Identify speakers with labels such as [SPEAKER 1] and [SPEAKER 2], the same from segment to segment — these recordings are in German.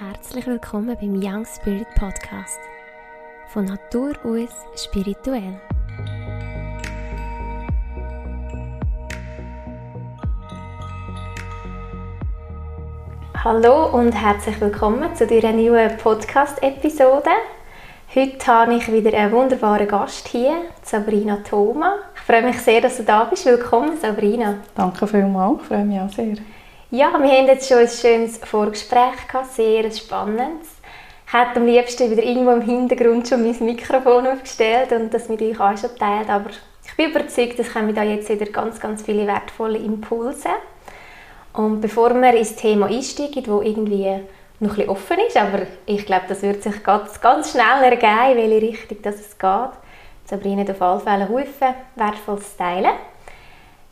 [SPEAKER 1] Herzlich willkommen beim Young Spirit Podcast. Von Natur aus spirituell. Hallo und herzlich willkommen zu dieser neuen Podcast-Episode. Heute habe ich wieder einen wunderbaren Gast hier, Sabrina Thoma. Ich freue mich sehr, dass du da bist. Willkommen, Sabrina.
[SPEAKER 2] Danke vielmals, ich freue mich auch sehr.
[SPEAKER 1] Ja, wir haben jetzt schon ein schönes Vorgespräch gehabt, sehr spannendes. Ich hätte am liebsten wieder irgendwo im Hintergrund schon mein Mikrofon aufgestellt und das mit euch auch schon teilt, aber ich bin überzeugt, es kommen da jetzt wieder ganz, ganz viele wertvolle Impulse. Und bevor wir ins Thema einsteigen, das irgendwie noch ein offen ist, aber ich glaube, das wird sich ganz, ganz schnell ergeben, in welche Richtung das es geht. Sabrina auf alle Fälle Haufen wertvolles teilen.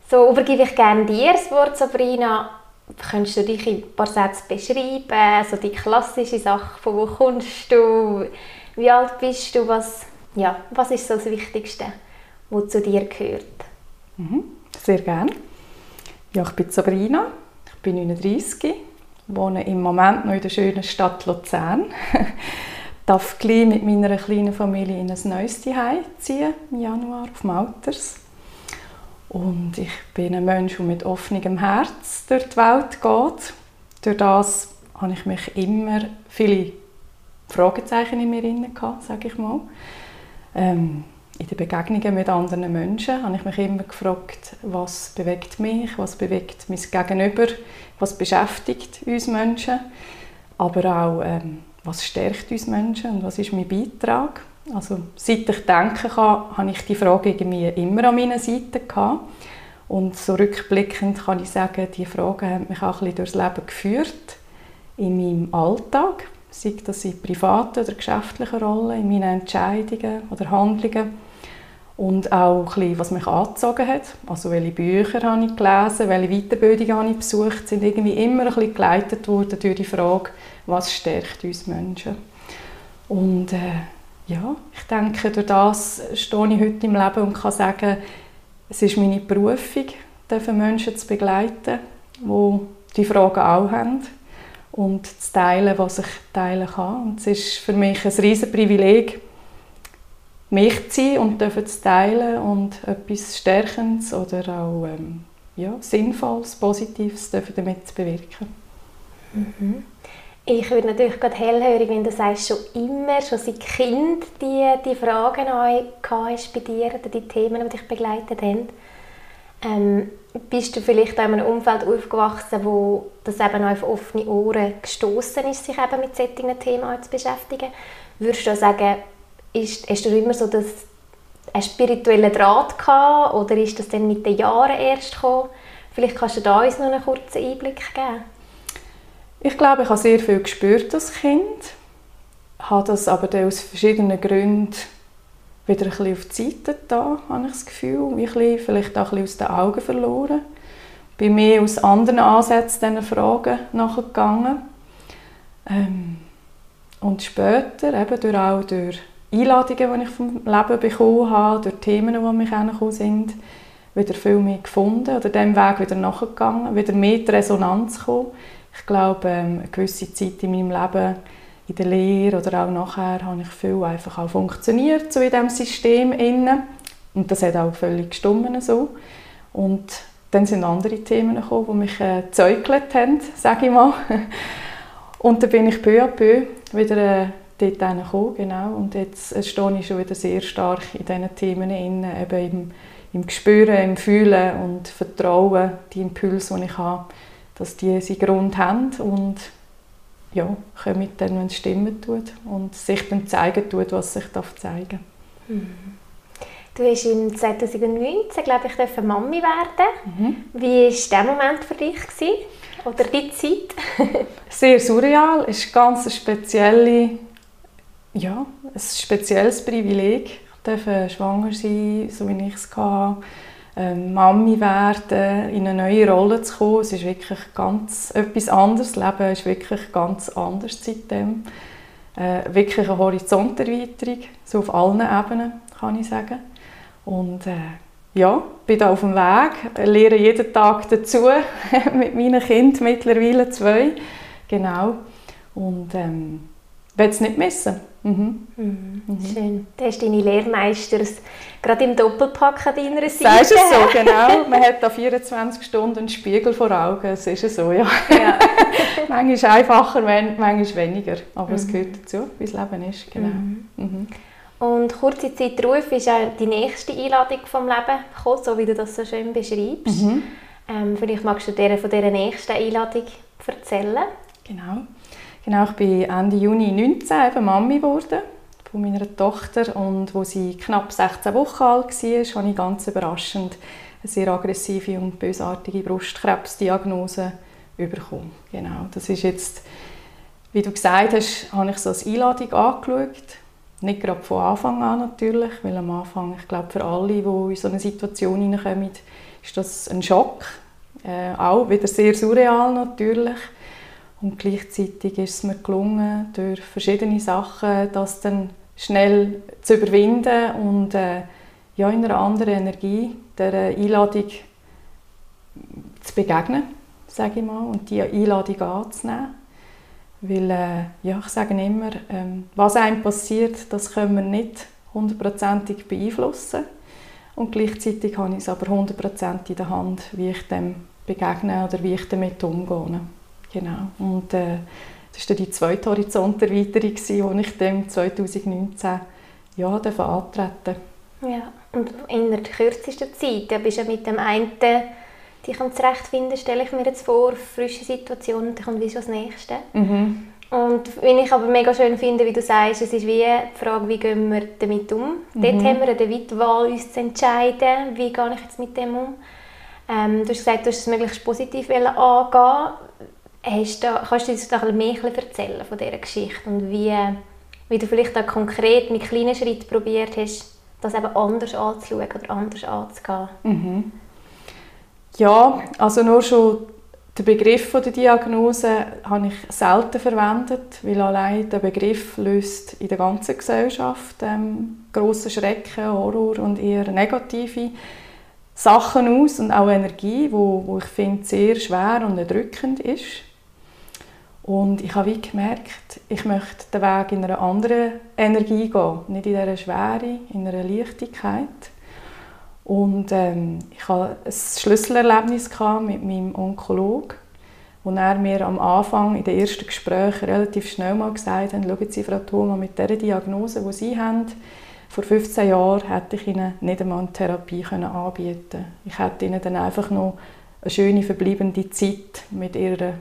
[SPEAKER 1] So übergebe ich gerne dir das Wort, Sabrina. Könntest du dich in ein paar Sätzen beschreiben, so die klassische Sache, von wo kommst du, wie alt bist du, was, ja, was ist so das Wichtigste, was zu dir gehört?
[SPEAKER 2] Mhm, sehr gerne. Ja, ich bin Sabrina, ich bin 39, wohne im Moment noch in der schönen Stadt Luzern. darf gleich mit meiner kleinen Familie in ein neues Zuhause ziehen im Januar auf Malters. Und ich bin ein Mensch, der mit offenem Herz durch die Welt geht. Durch das habe ich mich immer viele Fragezeichen in mir drin sage ich mal. Ähm, in den Begegnungen mit anderen Menschen habe ich mich immer gefragt, was bewegt mich, was bewegt mein Gegenüber, was beschäftigt uns Menschen, aber auch ähm, was stärkt uns Menschen und was ist mein Beitrag. Also seit ich denken kann, habe ich die Frage irgendwie immer an meiner Seite gehabt. Und so rückblickend kann ich sagen, die Fragen haben mich auch ein bisschen durchs Leben geführt, in meinem Alltag, sei das in privaten oder geschäftlichen Rollen, in meinen Entscheidungen oder Handlungen und auch ein bisschen, was mich angezogen hat. Also welche Bücher habe ich gelesen, welche Weiterbildungen habe ich besucht, sind irgendwie immer ein bisschen geleitet worden durch die Frage, was stärkt uns Menschen. Und äh, ja, ich denke, durch das stehe ich heute im Leben und kann sagen, es ist meine Berufung, Menschen zu begleiten, die die Fragen auch haben und zu teilen, was ich teilen kann. Und es ist für mich ein riesiges Privileg, mich zu sein und zu teilen und etwas Stärkendes oder auch ähm, ja, Sinnvolles, Positives damit zu bewirken.
[SPEAKER 1] Mhm. Ich würde natürlich gerade hellhörig, wenn du sagst, schon immer, schon seit Kind die, die Fragen hast bei dir oder die Themen, die dich begleitet haben. Ähm, bist du vielleicht in einem Umfeld aufgewachsen, wo das eben auf offene Ohren gestoßen ist, sich eben mit solchen Themen zu beschäftigen? Würdest du sagen, ist, hast du immer so das, einen spirituellen Draht gehabt oder ist das dann mit den Jahren erst gekommen? Vielleicht kannst du da uns noch einen kurzen Einblick geben.
[SPEAKER 2] Ich glaube, ich habe sehr viel gespürt als Kind, habe das aber aus verschiedenen Gründen wieder ein bisschen auf die Seite da, habe ich das Gefühl, ein bisschen, vielleicht auch ein bisschen aus den Augen verloren. Bin mehr aus anderen Ansätzen diesen Fragen nachgegangen. Ähm, und später, eben durch, auch durch Einladungen, die ich vom Leben bekommen habe, durch Themen, die mich hergekommen sind, wieder viel mehr gefunden oder dem Weg wieder nachgegangen, wieder mehr die Resonanz gekommen ich glaube, ähm, eine gewisse Zeit in meinem Leben, in der Lehre oder auch nachher, habe ich viel einfach auch funktioniert so in diesem System. Innen. Und das hat auch völlig gestummen so. Und dann sind andere Themen gekommen, die mich äh, gezäugelt haben, sage ich mal. Und dann bin ich peu à peu wieder äh, dort gekommen, genau. Und jetzt äh, stehe ich schon wieder sehr stark in diesen Themen inne, eben im, im Gespüren, im Fühlen und Vertrauen, die Impulse, die ich habe, dass die seinen Grund haben und ja, kommen dann, wenn es stimmen tut und sich dann zeigen tut, was sich darf zeigen mhm.
[SPEAKER 1] Du hast in 2019, glaube ich, Mami werden. Mhm. Wie war dieser Moment für dich? Gewesen? Oder die Zeit?
[SPEAKER 2] Sehr surreal. Es ist ganz eine spezielle, ja, ein spezielles Privileg. Ich durfte schwanger sein, so wie ich es hatte Mami werden, in eine neue Rolle zu kommen. Es ist wirklich ganz etwas anderes. Das Leben ist wirklich ganz anders seitdem. Äh, wirklich eine Horizonterweiterung, so auf allen Ebenen, kann ich sagen. Und äh, ja, bin da auf dem Weg, lehre jeden Tag dazu, mit meinen Kindern mittlerweile zwei. Genau. Und ähm, will es nicht missen. Mhm.
[SPEAKER 1] Mhm. Schön. Da hast deine Lehrmeister gerade im Doppelpack an deiner Seite.
[SPEAKER 2] Sagst du so, genau. Man hat da 24 Stunden einen Spiegel vor Augen. Es ist so, ja. ja. manchmal einfacher, manchmal weniger. Aber mhm. es gehört dazu, wie das Leben ist. Genau. Mhm.
[SPEAKER 1] Mhm. Und kurze Zeit Ruf ist ja die nächste Einladung vom Leben gekommen, so wie du das so schön beschreibst. Mhm. Ähm, vielleicht magst du dir von dieser nächsten Einladung erzählen.
[SPEAKER 2] Genau. Genau, ich bin Ende Juni 19 eben Mami geworden von meiner Tochter und wo sie knapp 16 Wochen alt war, habe ich ganz überraschend eine sehr aggressive und bösartige Brustkrebsdiagnose bekommen. Genau, das ist jetzt, wie du gesagt hast, habe ich so als Einladung angeschaut. Nicht gerade von Anfang an natürlich, weil am Anfang, ich glaube für alle, die in so eine Situation hineinkommen, ist das ein Schock. Äh, auch wieder sehr surreal natürlich. Und gleichzeitig ist es mir gelungen, durch verschiedene Sachen das dann schnell zu überwinden und äh, ja, in einer anderen Energie der Einladung zu begegnen, sage ich mal, und die Einladung anzunehmen. Weil, äh, ja, ich sage immer, ähm, was einem passiert, das können wir nicht hundertprozentig beeinflussen. Und gleichzeitig habe ich es aber hundertprozentig in der Hand, wie ich dem begegne oder wie ich damit umgehe. Genau. Und äh, das war die zweite Horizonterweiterung, die ich dann 2019 ja, antreten
[SPEAKER 1] Ja, und in der kürzesten Zeit, da bist du mit dem einen dich am zurechtfinden, stelle ich mir jetzt vor, frische Situation und dann kommt wie das Nächste. Mhm. Und wenn ich aber mega schön finde, wie du sagst, es ist wie die Frage, wie gehen wir damit um. Mhm. Dort haben wir eine Wahl, uns zu entscheiden, wie gehe ich jetzt mit dem um. Ähm, du hast gesagt, du hast es möglichst positiv angehen Hast du, kannst du uns da ein mehr erzählen von dieser Geschichte und wie, wie du vielleicht auch konkret mit kleinen Schritten probiert hast, das eben anders anzuschauen oder anders anzugehen?
[SPEAKER 2] Mhm. Ja, also nur schon der Begriff der Diagnose habe ich selten verwendet, weil allein der Begriff löst in der ganzen Gesellschaft ähm, große Schrecken, Horror und eher negative Sachen aus und auch Energie, wo, wo ich finde sehr schwer und erdrückend ist. Und ich habe wie gemerkt, ich möchte den Weg in einer anderen Energie gehen, nicht in dieser Schwere, in einer Leichtigkeit. Und ähm, ich hatte ein Schlüsselerlebnis mit meinem Onkologen, wo er mir am Anfang in den ersten Gesprächen relativ schnell mal gesagt hat, schauen Sie, Frau Thoma, mit dieser Diagnose, die Sie haben, vor 15 Jahren hätte ich Ihnen nicht einmal eine Therapie anbieten können. Ich hätte Ihnen dann einfach noch eine schöne verbleibende Zeit mit Ihrer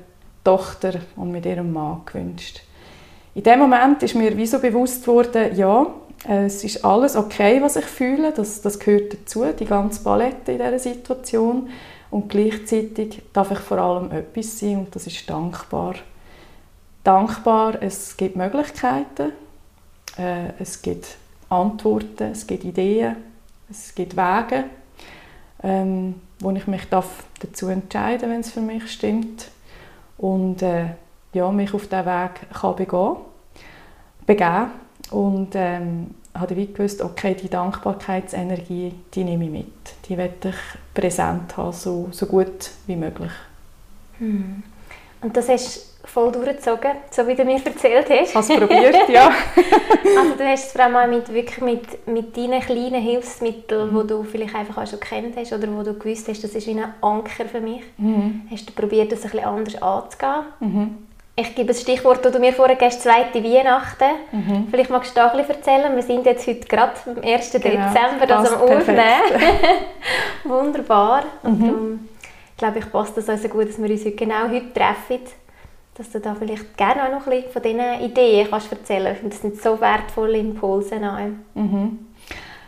[SPEAKER 2] Tochter und mit ihrem Mann gewünscht. In dem Moment ist mir wie bewusst worden, ja, es ist alles okay, was ich fühle, das, das gehört dazu, die ganze Palette in dieser Situation. Und gleichzeitig darf ich vor allem etwas sein und das ist dankbar. Dankbar, es gibt Möglichkeiten, äh, es gibt Antworten, es gibt Ideen, es gibt Wege, ähm, wo ich mich darf dazu entscheiden wenn es für mich stimmt und äh, ja, mich auf diesen Weg kann begehen, begeben und ähm, habe ich gewusst, okay, die Dankbarkeitsenergie, die nehme ich mit. Die werde ich präsent haben, so, so gut wie möglich.
[SPEAKER 1] Hm. Und das hast voll durchgezogen, so wie du mir erzählt hast.
[SPEAKER 2] Es probiert, ja.
[SPEAKER 1] also du hast es vor allem mit, wirklich mit, mit deinen kleinen Hilfsmitteln, mhm. die du vielleicht einfach auch schon kennt hast oder wo du gewusst hast, das ist wie ein Anker für mich, mhm. hast du probiert, das ein bisschen anders anzugehen. Mhm. Ich gebe ein Stichwort, das du mir vorher gibst, zweite Weihnachten. Mhm. Vielleicht magst du da ein bisschen erzählen. Wir sind jetzt heute gerade am 1. Genau, Dezember, das am Aufnehmen. Wunderbar. Und mhm. darum, glaube ich, passt das also gut, dass wir uns heute genau heute treffen dass du da vielleicht gerne auch noch ein bisschen von diesen Ideen kannst erzählen kannst. Das sind so wertvolle Impulse. Mhm.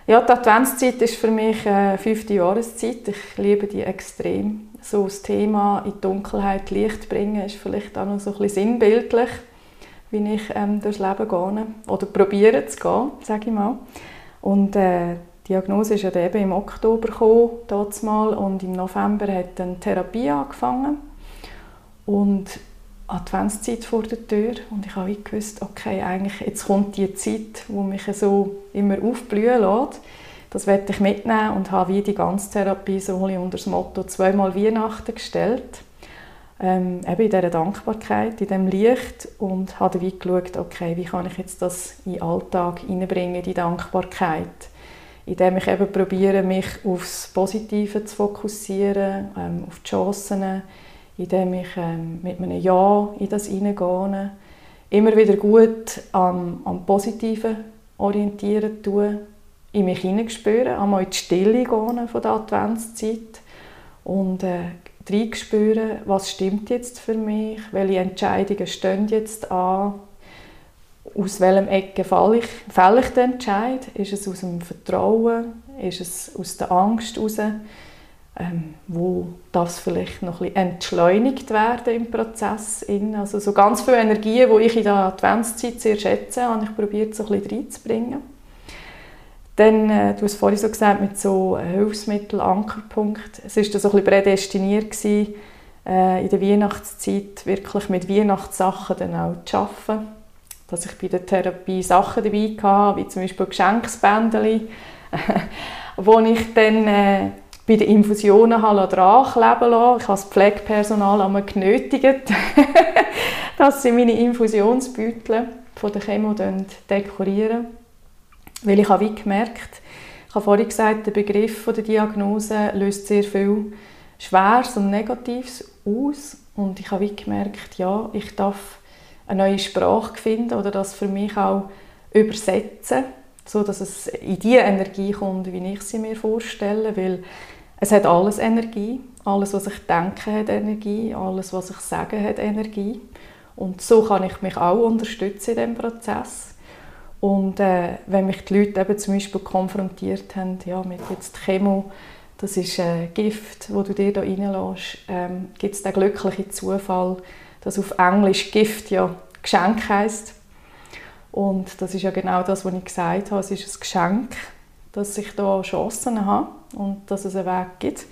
[SPEAKER 2] Ja, die Adventszeit ist für mich eine fünfte Jahreszeit. Ich liebe die extrem. So das Thema in die Dunkelheit Licht bringen ist vielleicht auch noch so ein bisschen sinnbildlich, wie ich ähm, durchs Leben gehe oder probiere zu gehen, sage ich mal. Und äh, die Diagnose ist ja eben im Oktober gekommen, mal, und im November hat dann Therapie angefangen. Und Adventszeit vor der Tür und ich habe gewusst, okay, eigentlich jetzt kommt die Zeit, wo mich so immer aufblühen lässt. Das werde ich mitnehmen und habe wie die ganze Therapie so unter das Motto zweimal Weihnachten gestellt. ähm, eben in dieser Dankbarkeit, in diesem Licht und habe wie geschaut, okay, wie kann ich jetzt das in den Alltag hineinbringen, die Dankbarkeit, indem ich eben probiere, mich aufs Positive zu fokussieren, ähm, auf die Chancen, indem ich ähm, mit einem Ja in das hineingehe, immer wieder gut am, am Positiven orientieren tue, in mich hineinspüren, einmal in die Stille gehen von der Adventszeit und äh, reinspüren, was stimmt jetzt für mich, welche Entscheidungen stehen jetzt an, aus welchem Ecke fälle ich, fälle ich den Entscheid, ist es aus dem Vertrauen, ist es aus der Angst heraus, ähm, wo das vielleicht noch ein bisschen entschleunigt werden im Prozess. Also so ganz viele Energien, die ich in der Adventszeit sehr schätze, habe ich probiert, so ein bisschen reinzubringen. Dann, äh, du hast vorhin so gesagt, mit so Hilfsmittel, Ankerpunkt. Es war so ein bisschen prädestiniert gewesen, äh, in der Weihnachtszeit wirklich mit Weihnachtssachen dann auch zu arbeiten. Dass ich bei der Therapie Sachen dabei hatte, wie zum Beispiel Geschenksbändchen, wo ich dann äh, bei den Infusionen dran kleben lassen. Ich habe das Pflegepersonal einmal genötigt, dass sie meine Infusionsbeutel von der Chemo dekorieren weil ich habe wie gemerkt, ich habe vorhin gesagt, der Begriff der Diagnose löst sehr viel Schweres und Negatives aus. Und ich habe wie gemerkt, ja, ich darf eine neue Sprache finden oder das für mich auch übersetzen, so dass es in die Energie kommt, wie ich sie mir vorstelle, weil es hat alles Energie, alles was ich denke hat Energie, alles was ich sage hat Energie und so kann ich mich auch unterstützen in dem Prozess. Und äh, wenn mich die Leute eben zum Beispiel konfrontiert haben ja, mit jetzt Chemo, das ist äh, Gift, wo du dir da reinlässt, ähm, gibt es den glücklichen Zufall, dass auf Englisch Gift ja Geschenk heisst. Und das ist ja genau das, was ich gesagt habe. Es ist ein Geschenk, dass ich da Chancen habe und dass es einen Weg gibt.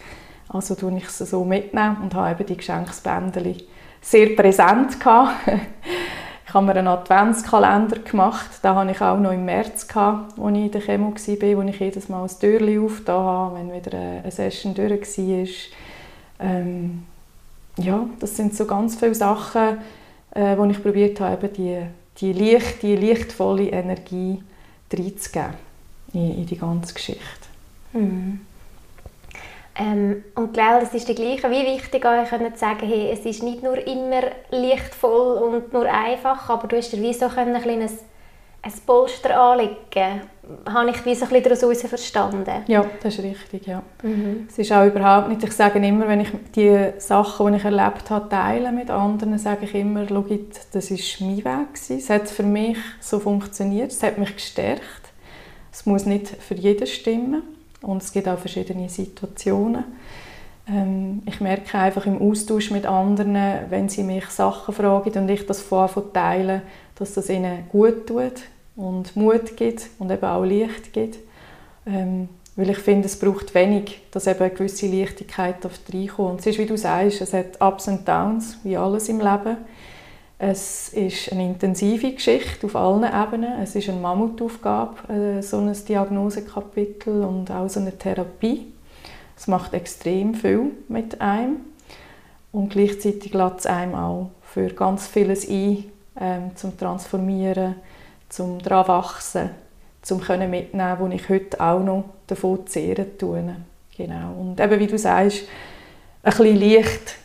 [SPEAKER 2] Also tue ich es so mitnehmen und habe eben die Geschenksbändchen sehr präsent gehabt. Ich habe mir einen Adventskalender gemacht. Den hatte ich auch noch im März, als ich in der Chemo war, wo ich jedes Mal ein Türchen aufgetan habe, wenn wieder eine Session durch war. Ähm, ja, das sind so ganz viele Sachen, äh, wo ich probiert habe, die, die, Licht, die lichtvolle Energie reinzugeben in, in die ganze Geschichte.
[SPEAKER 1] Mhm. Ähm, und glaube, es ist die gleiche, wie wichtig euch können sagen, hey, es ist nicht nur immer lichtvoll und nur einfach, aber du hast dir wie so ein kleines ein Polster anlegen. Habe ich wie so ein daraus verstanden?
[SPEAKER 2] Ja, das ist richtig, ja. Mhm. Es ist auch überhaupt nicht, ich sage immer, wenn ich die Sachen, die ich erlebt habe, teile mit anderen, sage ich immer, schau, das war mein Weg gewesen. Es hat für mich so funktioniert, es hat mich gestärkt. Es muss nicht für jeden stimmen. Und es gibt auch verschiedene Situationen. Ähm, ich merke einfach im Austausch mit anderen, wenn sie mich Sachen fragen und ich das von teile, dass das ihnen gut tut und Mut gibt und eben auch Licht gibt. Ähm, weil ich finde, es braucht wenig, dass eben eine gewisse Leichtigkeit reinkommt. Und es ist, wie du sagst, es hat Ups und Downs, wie alles im Leben. Es ist eine intensive Geschichte auf allen Ebenen. Es ist eine Mammutaufgabe, äh, so ein Diagnosekapitel und auch so eine Therapie. Es macht extrem viel mit einem und gleichzeitig lädt es einem auch für ganz vieles ein, ähm, zum Transformieren, zum daran wachsen, zum können mitnehmen, wo ich heute auch noch davon zehren tue. Genau. Und eben, wie du sagst, ein bisschen Licht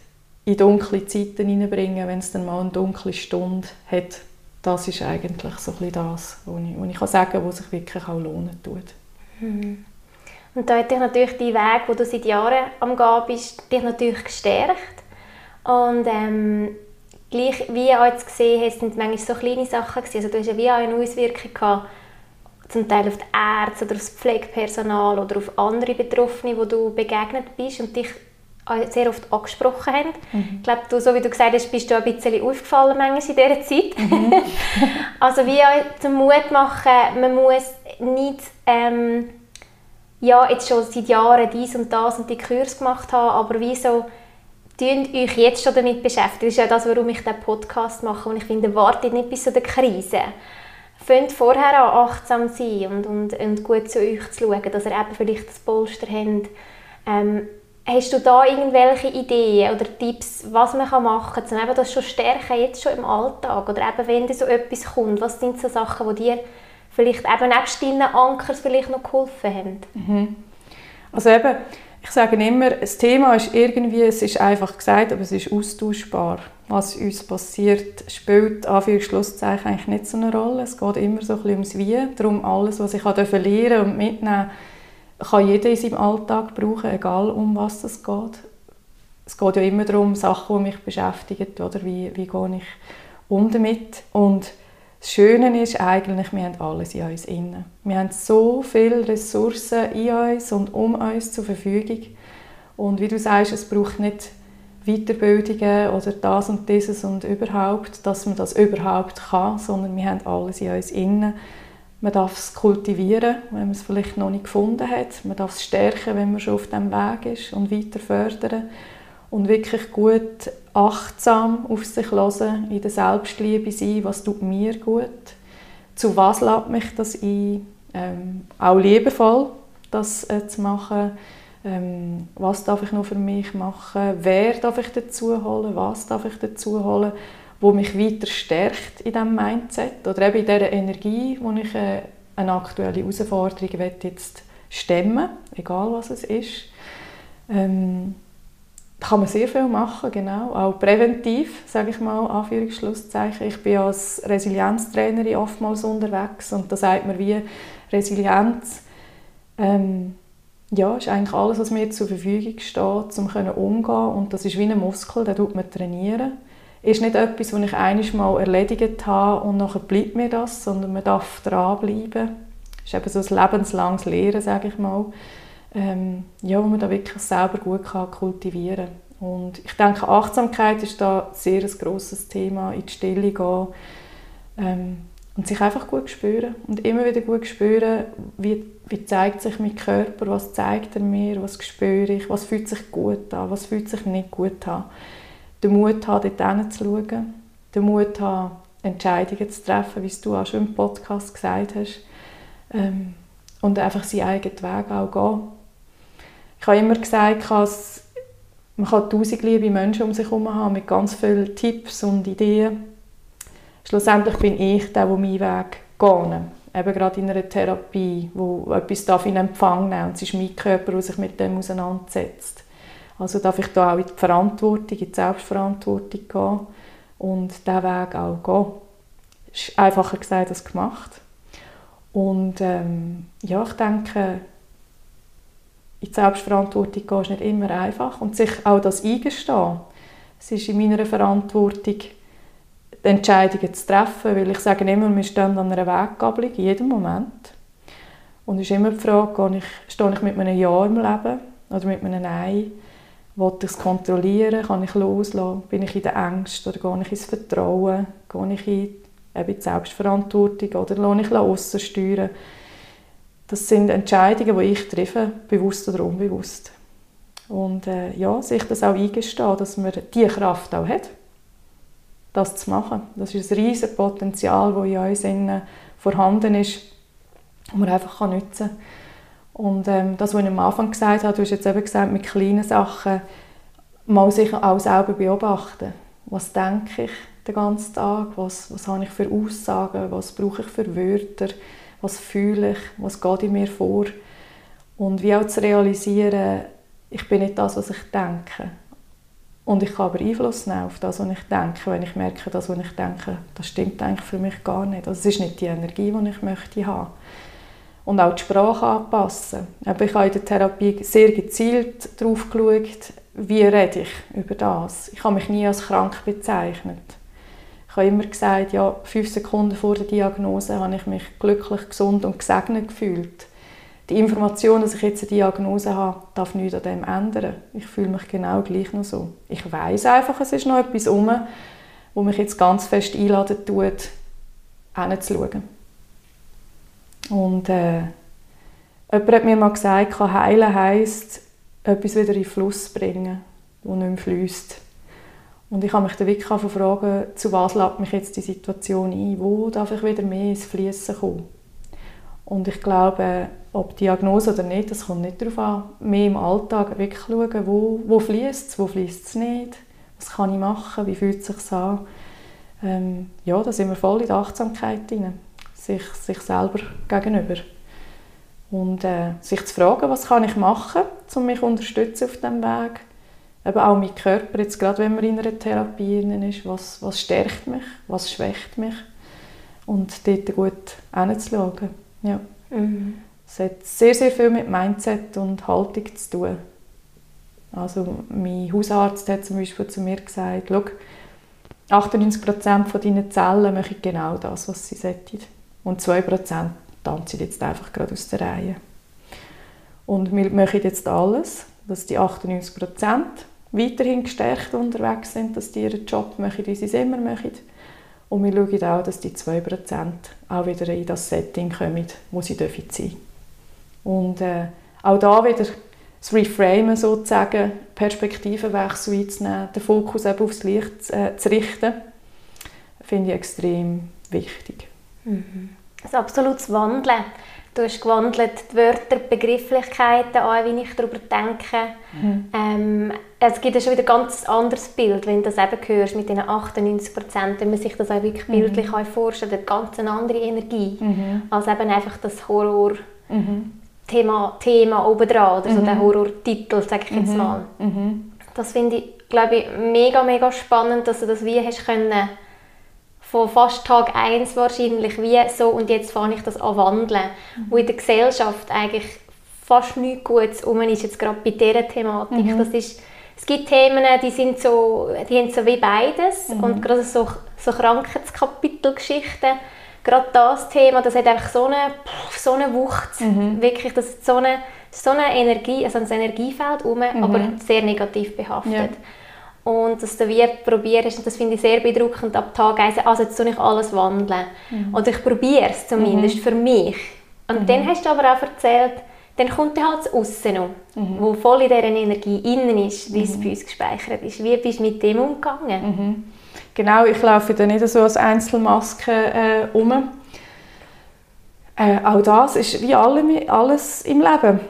[SPEAKER 2] in dunkle Zeiten hineinbringen, wenn es dann mal eine dunkle Stunde hat. Das ist eigentlich so ein das, was ich, was ich kann sagen kann, was sich wirklich auch lohnen tut.
[SPEAKER 1] Mhm. Und da hat dich natürlich dein Weg, wo du seit Jahren am Gehen bist, dich natürlich gestärkt. Und ähm, gleich wie du jetzt gesehen hast, sind manchmal so kleine Sachen gewesen. Also du hast ja wie auch eine Auswirkung gehabt, zum Teil auf die Ärzte oder auf das Pflegepersonal oder auf andere Betroffene, wo du begegnet bist und dich sehr oft angesprochen haben. Mhm. Ich glaube, du, so wie du gesagt hast, bist du ein bisschen aufgefallen manchmal in dieser Zeit. Mhm. also wie zum Mut machen, man muss nicht ähm, ja, jetzt schon seit Jahren dies und das und die Kurs gemacht haben, aber wieso tun euch jetzt schon damit beschäftigen? Das ist ja das, warum ich diesen Podcast mache und ich finde, wartet nicht bis zu der Krise. Fängt vorher an, achtsam zu sein und, und, und gut zu euch zu schauen, dass ihr eben vielleicht das Polster habt, ähm, Hast du da irgendwelche Ideen oder Tipps, was man machen kann, um eben das schon stärken, jetzt schon im Alltag? Oder eben, wenn dir so etwas kommt, was sind so Sachen, die dir vielleicht eben nebst deinen Ankers vielleicht noch geholfen haben?
[SPEAKER 2] Mhm. Also eben, ich sage immer, das Thema ist irgendwie, es ist einfach gesagt, aber es ist austauschbar. Was uns passiert, spielt Anführungsschlusszeichen eigentlich nicht so eine Rolle. Es geht immer so ein bisschen ums Wie. Darum alles, was ich lernen und mitnehmen kann jeder in seinem Alltag brauchen, egal um was es geht. Es geht ja immer darum, Sachen, die mich beschäftigen, oder wie, wie gehe ich um damit. Und das Schöne ist eigentlich, wir haben alles in uns innen. Wir haben so viele Ressourcen in uns und um uns zur Verfügung. Und wie du sagst, es braucht nicht Weiterbildungen oder das und dieses und überhaupt, dass man das überhaupt kann, sondern wir haben alles in uns innen. Man darf es kultivieren, wenn man es vielleicht noch nicht gefunden hat. Man darf es stärken, wenn man schon auf dem Weg ist und weiter fördern. Und wirklich gut achtsam auf sich hören, in der Selbstliebe sein, was tut mir gut, zu was lädt mich das ein, ähm, auch liebevoll das äh, zu machen, ähm, was darf ich noch für mich machen, wer darf ich dazu holen, was darf ich dazu holen wo mich weiter stärkt in diesem Mindset oder eben in dieser Energie, wo ich äh, eine aktuelle Herausforderung jetzt stemmen egal was es ist. Ähm, kann man sehr viel machen, genau. Auch präventiv, sage ich mal, Anführungsschlusszeichen. Ich bin als Resilienztrainerin oftmals unterwegs und da sagt man wie Resilienz ähm, ja, ist eigentlich alles, was mir zur Verfügung steht, um umzugehen und das ist wie ein Muskel, den tut man trainieren ist nicht etwas, das ich einiges Mal erledigt habe und nachher bleibt mir das, sondern man darf dranbleiben. Das ist eben so ein lebenslanges Lehren, sage ich mal, ähm, ja, wo man da wirklich selber gut kann kultivieren kann. Und ich denke, Achtsamkeit ist da sehr ein grosses Thema, in die Stille gehen ähm, und sich einfach gut spüren und immer wieder gut spüren, wie, wie zeigt sich mein Körper, was zeigt er mir, was spüre ich, was fühlt sich gut an, was fühlt sich nicht gut an den Mut haben, dort hinzuschauen, den Mut haben, Entscheidungen zu treffen, wie du auch schon im Podcast gesagt hast, ähm, und einfach seinen eigenen Weg auch gehen. Ich habe immer gesagt, man kann tausend liebe Menschen um sich herum haben, mit ganz vielen Tipps und Ideen. Schlussendlich bin ich der, der meinen Weg geht. Eben gerade in einer Therapie, wo etwas in Empfang nehmen und es ist mein Körper, der sich mit dem auseinandersetzt. Also darf ich da auch in die Verantwortung, in die Selbstverantwortung gehen und diesen Weg auch gehen. Das ist einfacher gesagt als gemacht. Und ähm, ja, ich denke, in die Selbstverantwortung gehen ist nicht immer einfach und sich auch das eingestehen. Es ist in meiner Verantwortung, die Entscheidungen zu treffen, weil ich sage immer, wir stehen an einer Weggabelung, in jedem Moment. Und es ist immer die Frage, stehe ich mit einem Ja im Leben oder mit einem Nein? Will ich es kontrollieren? Kann ich loslassen? Bin ich in der Angst? Oder gehe ich ins Vertrauen? Gehe ich in die Selbstverantwortung? Oder lasse ich aussen steuern? Das sind Entscheidungen, die ich treffe, bewusst oder unbewusst. Und äh, ja, sich das auch eingestehen, dass man diese Kraft auch hat, das zu machen. Das ist ein riesiges Potenzial, das in uns vorhanden ist, das man einfach nutzen kann. Und ähm, das, was ich am Anfang gesagt habe, du hast jetzt eben gesagt, mit kleinen Sachen mal sich auch selber beobachten. Was denke ich den ganzen Tag? Was, was habe ich für Aussagen? Was brauche ich für Wörter? Was fühle ich? Was geht in mir vor? Und wie auch zu realisieren, ich bin nicht das, was ich denke. Und ich kann aber Einfluss nehmen auf das, was ich denke, wenn ich merke, das, was ich denke, das stimmt eigentlich für mich gar nicht. Also es ist nicht die Energie, die ich möchte haben und auch die Sprache anpassen. Aber ich habe in der Therapie sehr gezielt darauf geschaut, wie rede ich über das. Ich habe mich nie als krank bezeichnet. Ich habe immer gesagt, ja, fünf Sekunden vor der Diagnose habe ich mich glücklich, gesund und gesegnet gefühlt. Die Information, dass ich jetzt eine Diagnose habe, darf nichts an dem ändern. Ich fühle mich genau gleich noch so. Ich weiß einfach, es ist noch etwas um, wo mich jetzt ganz fest einladen tut, hinzuschauen. Und äh, jemand hat mir mal gesagt, heilen heisst, etwas wieder in den Fluss bringen, das nicht mehr fließt. Und ich habe mich dann wirklich fragen, zu was lädt mich jetzt die Situation ein? Wo darf ich wieder mehr ins Fließen kommen? Und ich glaube, ob Diagnose oder nicht, das kommt nicht darauf an. Mehr im Alltag wirklich schauen, wo, wo fließt es, wo fließt es nicht, was kann ich machen, wie fühlt es sich an. Ähm, ja, da sind wir voll in der Achtsamkeit drin, sich, sich selber gegenüber. Und äh, sich zu fragen, was kann ich machen, um mich zu unterstützen auf diesem Weg. Eben auch mein Körper, jetzt gerade wenn man in einer Therapie ist, was, was stärkt mich, was schwächt mich. Und dort gut hinzuschauen. Ja. Mhm. Es hat sehr, sehr viel mit Mindset und Haltung zu tun. Also mein Hausarzt hat zum Beispiel zu mir gesagt, 98% von deinen Zellen machen genau das, was sie sollten. Und 2% tanzen jetzt einfach gerade aus der Reihe. Und wir machen jetzt alles, dass die 98% weiterhin gestärkt unterwegs sind, dass die ihren Job machen, wie sie es immer machen. Und wir schauen auch, dass die 2% auch wieder in das Setting kommen, wo sie sein dürfen. Und äh, auch da wieder das Reframen sozusagen, Perspektivenwechsel einzunehmen, den Fokus eben aufs Licht äh, zu richten, finde ich extrem wichtig.
[SPEAKER 1] Mhm. Ein absolutes Wandeln. Du hast gewandelt die Wörter, die Begrifflichkeiten an, wie ich darüber denke. Mhm. Ähm, es gibt ja schon wieder ein ganz anderes Bild, wenn du das eben hörst mit den 98 Prozent, wenn man sich das auch wirklich mhm. bildlich vorstellt, eine ganz andere Energie, mhm. als eben einfach das Horror mhm. Thema, Thema obendran oder so der mhm. Horrortitel, sage ich jetzt mhm. mal. Das finde ich, glaube ich, mega, mega spannend, dass du das wie hast können von fast Tag 1 wahrscheinlich, wie so und jetzt fange ich das an wandeln. Mhm. Wo in der Gesellschaft eigentlich fast nichts Gutes um ist, jetzt gerade bei dieser Thematik. Mhm. Das ist, es gibt Themen, die sind so, die haben so wie beides mhm. und gerade so, so Krankheitskapitelgeschichten, gerade das Thema, das hat einfach so eine, so eine Wucht, mhm. wirklich, das ist so eine, so eine Energie, also ein Energiefeld um, mhm. aber sehr negativ behaftet. Ja und dass du wie probierst, und das finde ich sehr bedrückend, ab Tag 1, also jetzt tue ich alles wandeln. Mhm. Und ich probiere es zumindest mhm. für mich. Und mhm. dann hast du aber auch erzählt, dann kommt dann halt das Aussen noch, mhm. wo voll in dieser Energie innen ist, wie es mhm. bei uns gespeichert ist. Wie bist du mit dem umgegangen?
[SPEAKER 2] Mhm. Genau, ich laufe dann nicht so als Einzelmaske äh, um. Äh, auch das ist wie alle, alles im Leben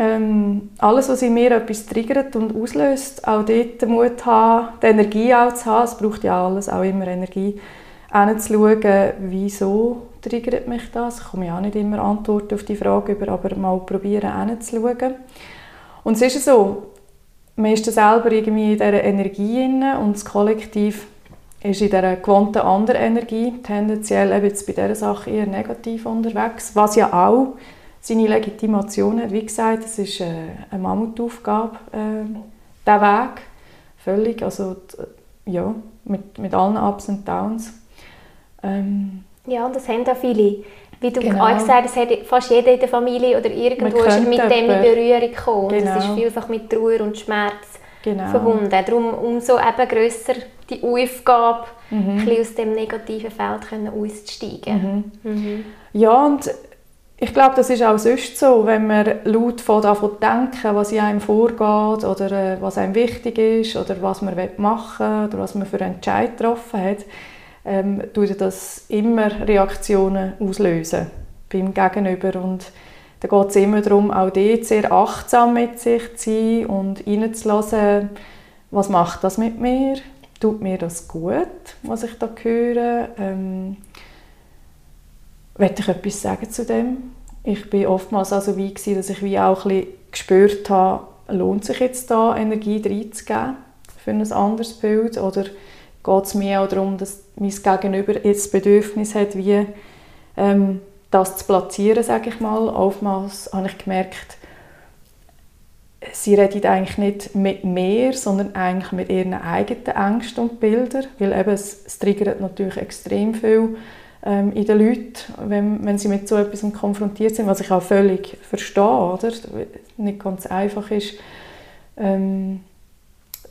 [SPEAKER 2] ähm, alles, was in mir etwas triggert und auslöst, auch dort den Mut haben, die Energie auch zu haben, es braucht ja alles, auch immer Energie, hinzuschauen, wieso triggert mich das. Ich komme ja auch nicht immer Antworten auf die Frage über, aber mal probieren hinzuschauen. Und es ist so, man ist selber irgendwie in dieser Energie inne und das Kollektiv ist in dieser gewohnten anderen Energie, tendenziell eben jetzt bei dieser Sache eher negativ unterwegs, was ja auch seine Legitimation hat. Wie gesagt, es ist äh, eine Mammutaufgabe, äh, der Weg. Völlig, also ja, mit, mit allen Ups und Downs.
[SPEAKER 1] Ähm, ja, und das haben auch viele. Wie du genau. auch gesagt hast, hat fast jeder in der Familie oder irgendwo ist mit dem in Berührung gekommen. Genau. Das ist vielfach mit Trauer und Schmerz genau. verbunden. Darum umso eben grösser die Aufgabe, mhm. ein bisschen aus dem negativen Feld auszusteigen. Mhm. Mhm.
[SPEAKER 2] Ja, und ich glaube, das ist auch sonst so, wenn man laut von davon denken, was in einem vorgeht oder äh, was einem wichtig ist oder was man machen will oder was man für einen Entscheid getroffen hat, ähm, tut das immer Reaktionen auslösen beim Gegenüber. Und da geht es immer darum, auch dort sehr achtsam mit sich zu sein und reinzulassen, was macht das mit mir, tut mir das gut, was ich da höre, ähm, Möchte ich etwas sagen zu dem? Ich bin oftmals also wie gewesen, dass ich wie auch ein gespürt habe, lohnt sich jetzt da Energie reinzugeben für ein anderes Bild oder geht es mir auch darum, dass mein Gegenüber jetzt das Bedürfnis hat, wie ähm, das zu platzieren, sage ich mal. Oftmals habe ich gemerkt, sie redet eigentlich nicht mit mir, sondern eigentlich mit ihren eigenen Ängsten und Bildern, weil eben es, es triggert natürlich extrem viel ähm, in den Leuten, wenn, wenn sie mit so etwas konfrontiert sind, was ich auch völlig verstehe, oder? nicht ganz einfach ist. Ähm,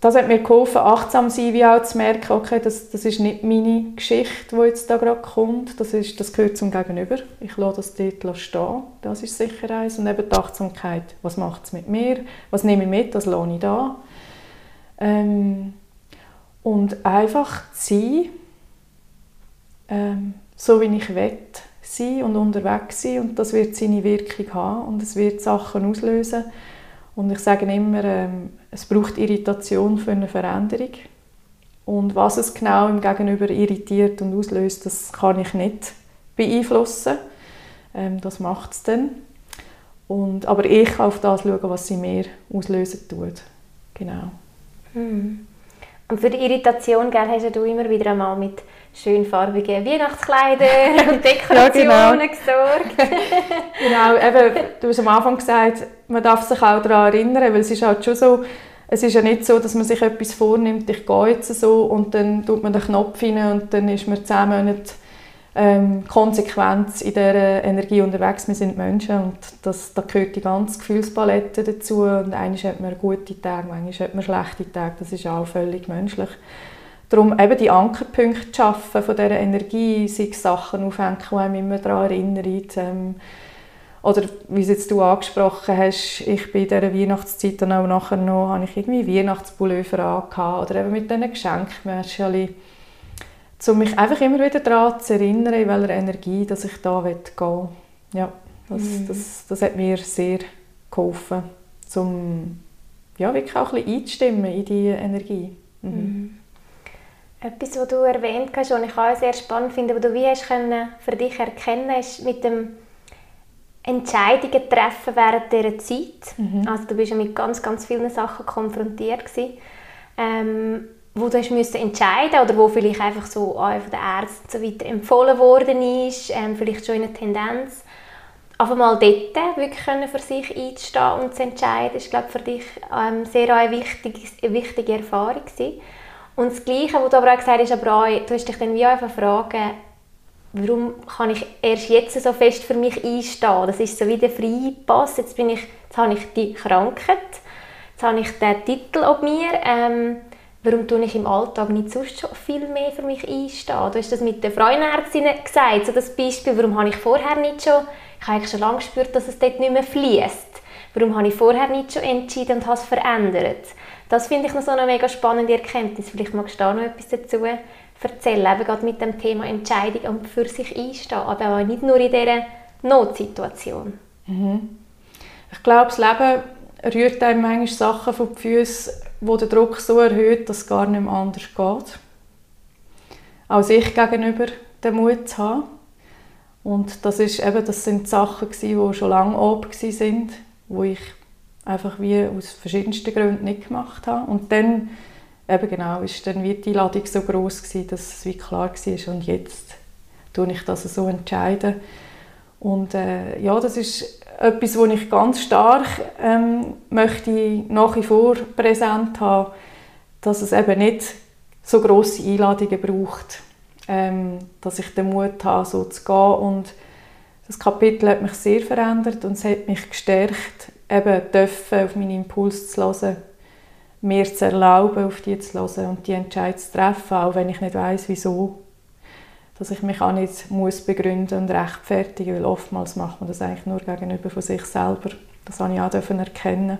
[SPEAKER 2] das hat mir geholfen, achtsam zu sein, wie auch zu merken, okay, das, das ist nicht meine Geschichte, die jetzt da gerade kommt, das, ist, das gehört zum Gegenüber. Ich lasse das dort stehen, das ist sicher eins. Und eben die Achtsamkeit, was macht es mit mir, was nehme ich mit, das lasse ich da. Ähm, und einfach zu sein, ähm, so wie ich will, sein und unterwegs sein und das wird seine Wirkung haben und es wird Sachen auslösen. Und ich sage immer, ähm, es braucht Irritation für eine Veränderung. Und was es genau im Gegenüber irritiert und auslöst, das kann ich nicht beeinflussen. Ähm, das macht es dann. Und, aber ich kann auf das schauen, was sie mir auslösen tut. Genau.
[SPEAKER 1] Hm. Und für die Irritation gell, hast du immer wieder einmal mit schön farbigen Weihnachtskleidern und Dekorationen ja, genau. gesorgt.
[SPEAKER 2] genau, eben, du hast am Anfang gesagt, man darf sich auch daran erinnern, weil es ist halt schon so, es ist ja nicht so, dass man sich etwas vornimmt, ich gehe jetzt so und dann tut man den Knopf rein und dann ist man zehn Monate ähm, konsequent in dieser Energie unterwegs. Wir sind Menschen und das, da gehört die ganze Gefühlspalette dazu. Und einmal hat man gute Tage, manchmal hat man schlechte Tage. Das ist auch völlig menschlich. Darum eben die Ankerpunkte zu schaffen von dieser Energie, sich Sachen aufhängen, die einem immer daran erinnern. Ähm, oder wie es jetzt du angesprochen hast, ich bin in dieser Weihnachtszeit dann auch nachher noch, habe ich irgendwie Weihnachtspullover angehabt oder eben mit diesen Geschenkmärschchen, um mich einfach immer wieder daran zu erinnern, in welcher Energie dass ich da gehen will. Ja, das, mhm. das, das hat mir sehr geholfen, um ja, wirklich auch ein bisschen einzustimmen in diese Energie. Mhm. Mhm.
[SPEAKER 1] Etwas, was du erwähnt hast, was ich auch sehr spannend finde, was du wie hast können für dich erkennen ist mit dem Entscheidungen treffen während dieser Zeit. Mhm. Also du bist ja mit ganz, ganz vielen Sachen konfrontiert gewesen, ähm, wo du hast müssen entscheiden oder wo vielleicht einfach so auch von den Ärzten so weiter empfohlen worden ist, ähm, vielleicht schon in einer Tendenz. Auf einmal dort wirklich können für sich einzustehen und zu entscheiden, ist glaube für dich ähm, sehr eine wichtige, eine wichtige Erfahrung gewesen. Und das Gleiche, was du aber auch gesagt hast, aber auch, du hast dich dann wie einfach fragen, warum kann ich erst jetzt so fest für mich einstehen? Das ist so wie der Freipass. Jetzt, bin ich, jetzt habe ich die Krankheit, jetzt habe ich den Titel ob mir. Ähm, warum tue ich im Alltag nicht sonst schon viel mehr für mich einstehen? Du hast das mit den Frauenärztinnen gesagt, so das Beispiel, warum habe ich vorher nicht schon, ich habe eigentlich schon lange gespürt, dass es dort nicht mehr fließt. Warum habe ich vorher nicht schon entschieden und habe es verändert? Das finde ich noch so eine mega spannende Erkenntnis. Vielleicht magst du da noch etwas dazu erzählen, eben gerade mit dem Thema Entscheidung und für sich einstehen, aber auch nicht nur in dieser Notsituation.
[SPEAKER 2] Mhm. Ich glaube, das Leben rührt einem manchmal Sachen von den Füßen, wo der Druck so erhöht, dass es gar nicht mehr anders geht. Auch sich gegenüber den Mut zu haben. Und das, ist eben, das sind Sachen, die schon lange oben waren, wo ich einfach wie aus verschiedensten Gründen nicht gemacht habe. Und dann eben genau, ist dann wie die Einladung so groß gewesen, dass es wie klar war und jetzt tue ich das so entscheiden. Und äh, ja, das ist etwas, wo ich ganz stark ähm, möchte nach wie vor präsent haben, dass es eben nicht so große Einladungen braucht, ähm, dass ich den Mut habe, so zu gehen. Und das Kapitel hat mich sehr verändert und es hat mich gestärkt, eben dürfen, auf meinen Impuls zu hören, mir zu erlauben, auf die zu hören und die Entscheidung zu treffen, auch wenn ich nicht weiß, wieso. Dass ich mich auch nicht muss begründen und rechtfertigen weil oftmals macht man das eigentlich nur gegenüber von sich selber. Das habe ich auch erkennen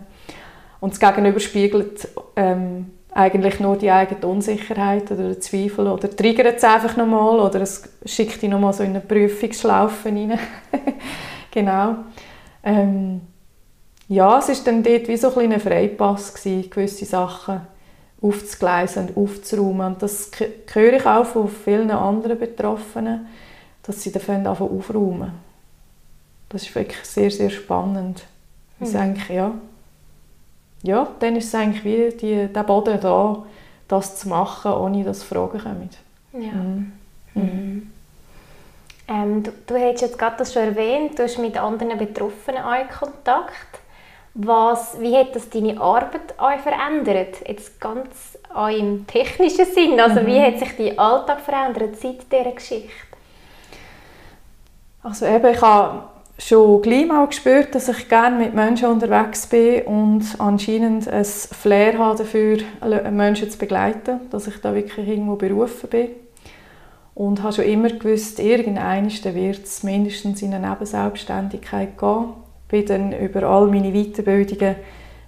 [SPEAKER 2] Und das Gegenüber spiegelt ähm, eigentlich nur die eigene Unsicherheit oder Zweifel oder triggert es einfach nochmal oder es schickt dich nochmal so in eine Prüfungsschlaufe rein. genau. Ähm, ja, es war dann dort wie so ein Freipass, gewesen, gewisse Sachen aufzugleisen und aufzuräumen. Und das höre ich auch von vielen anderen Betroffenen, dass sie dann aufräumen Das ist wirklich sehr, sehr spannend. Mhm. Ich denke, ja, ja, dann ist es eigentlich wie die, der Boden da, das zu machen, ohne dass Fragen kommen.
[SPEAKER 1] Ja. Mhm. Mhm. Ähm, du, du hast jetzt gerade das schon erwähnt, du hast mit anderen Betroffenen auch Kontakt. Was, wie hat das deine Arbeit euch verändert? Jetzt ganz im technischen Sinn. Also mhm. wie hat sich dein Alltag verändert seit dieser Geschichte?
[SPEAKER 2] Also eben, ich habe schon gleich mal gespürt, dass ich gerne mit Menschen unterwegs bin und anscheinend ein Flair habe dafür, Menschen zu begleiten, dass ich da wirklich irgendwo berufen bin. Und habe schon immer gewusst, irgendwann wird es mindestens in eine Nebenselbstständigkeit gehen bin dann über all meine Weiterbildungen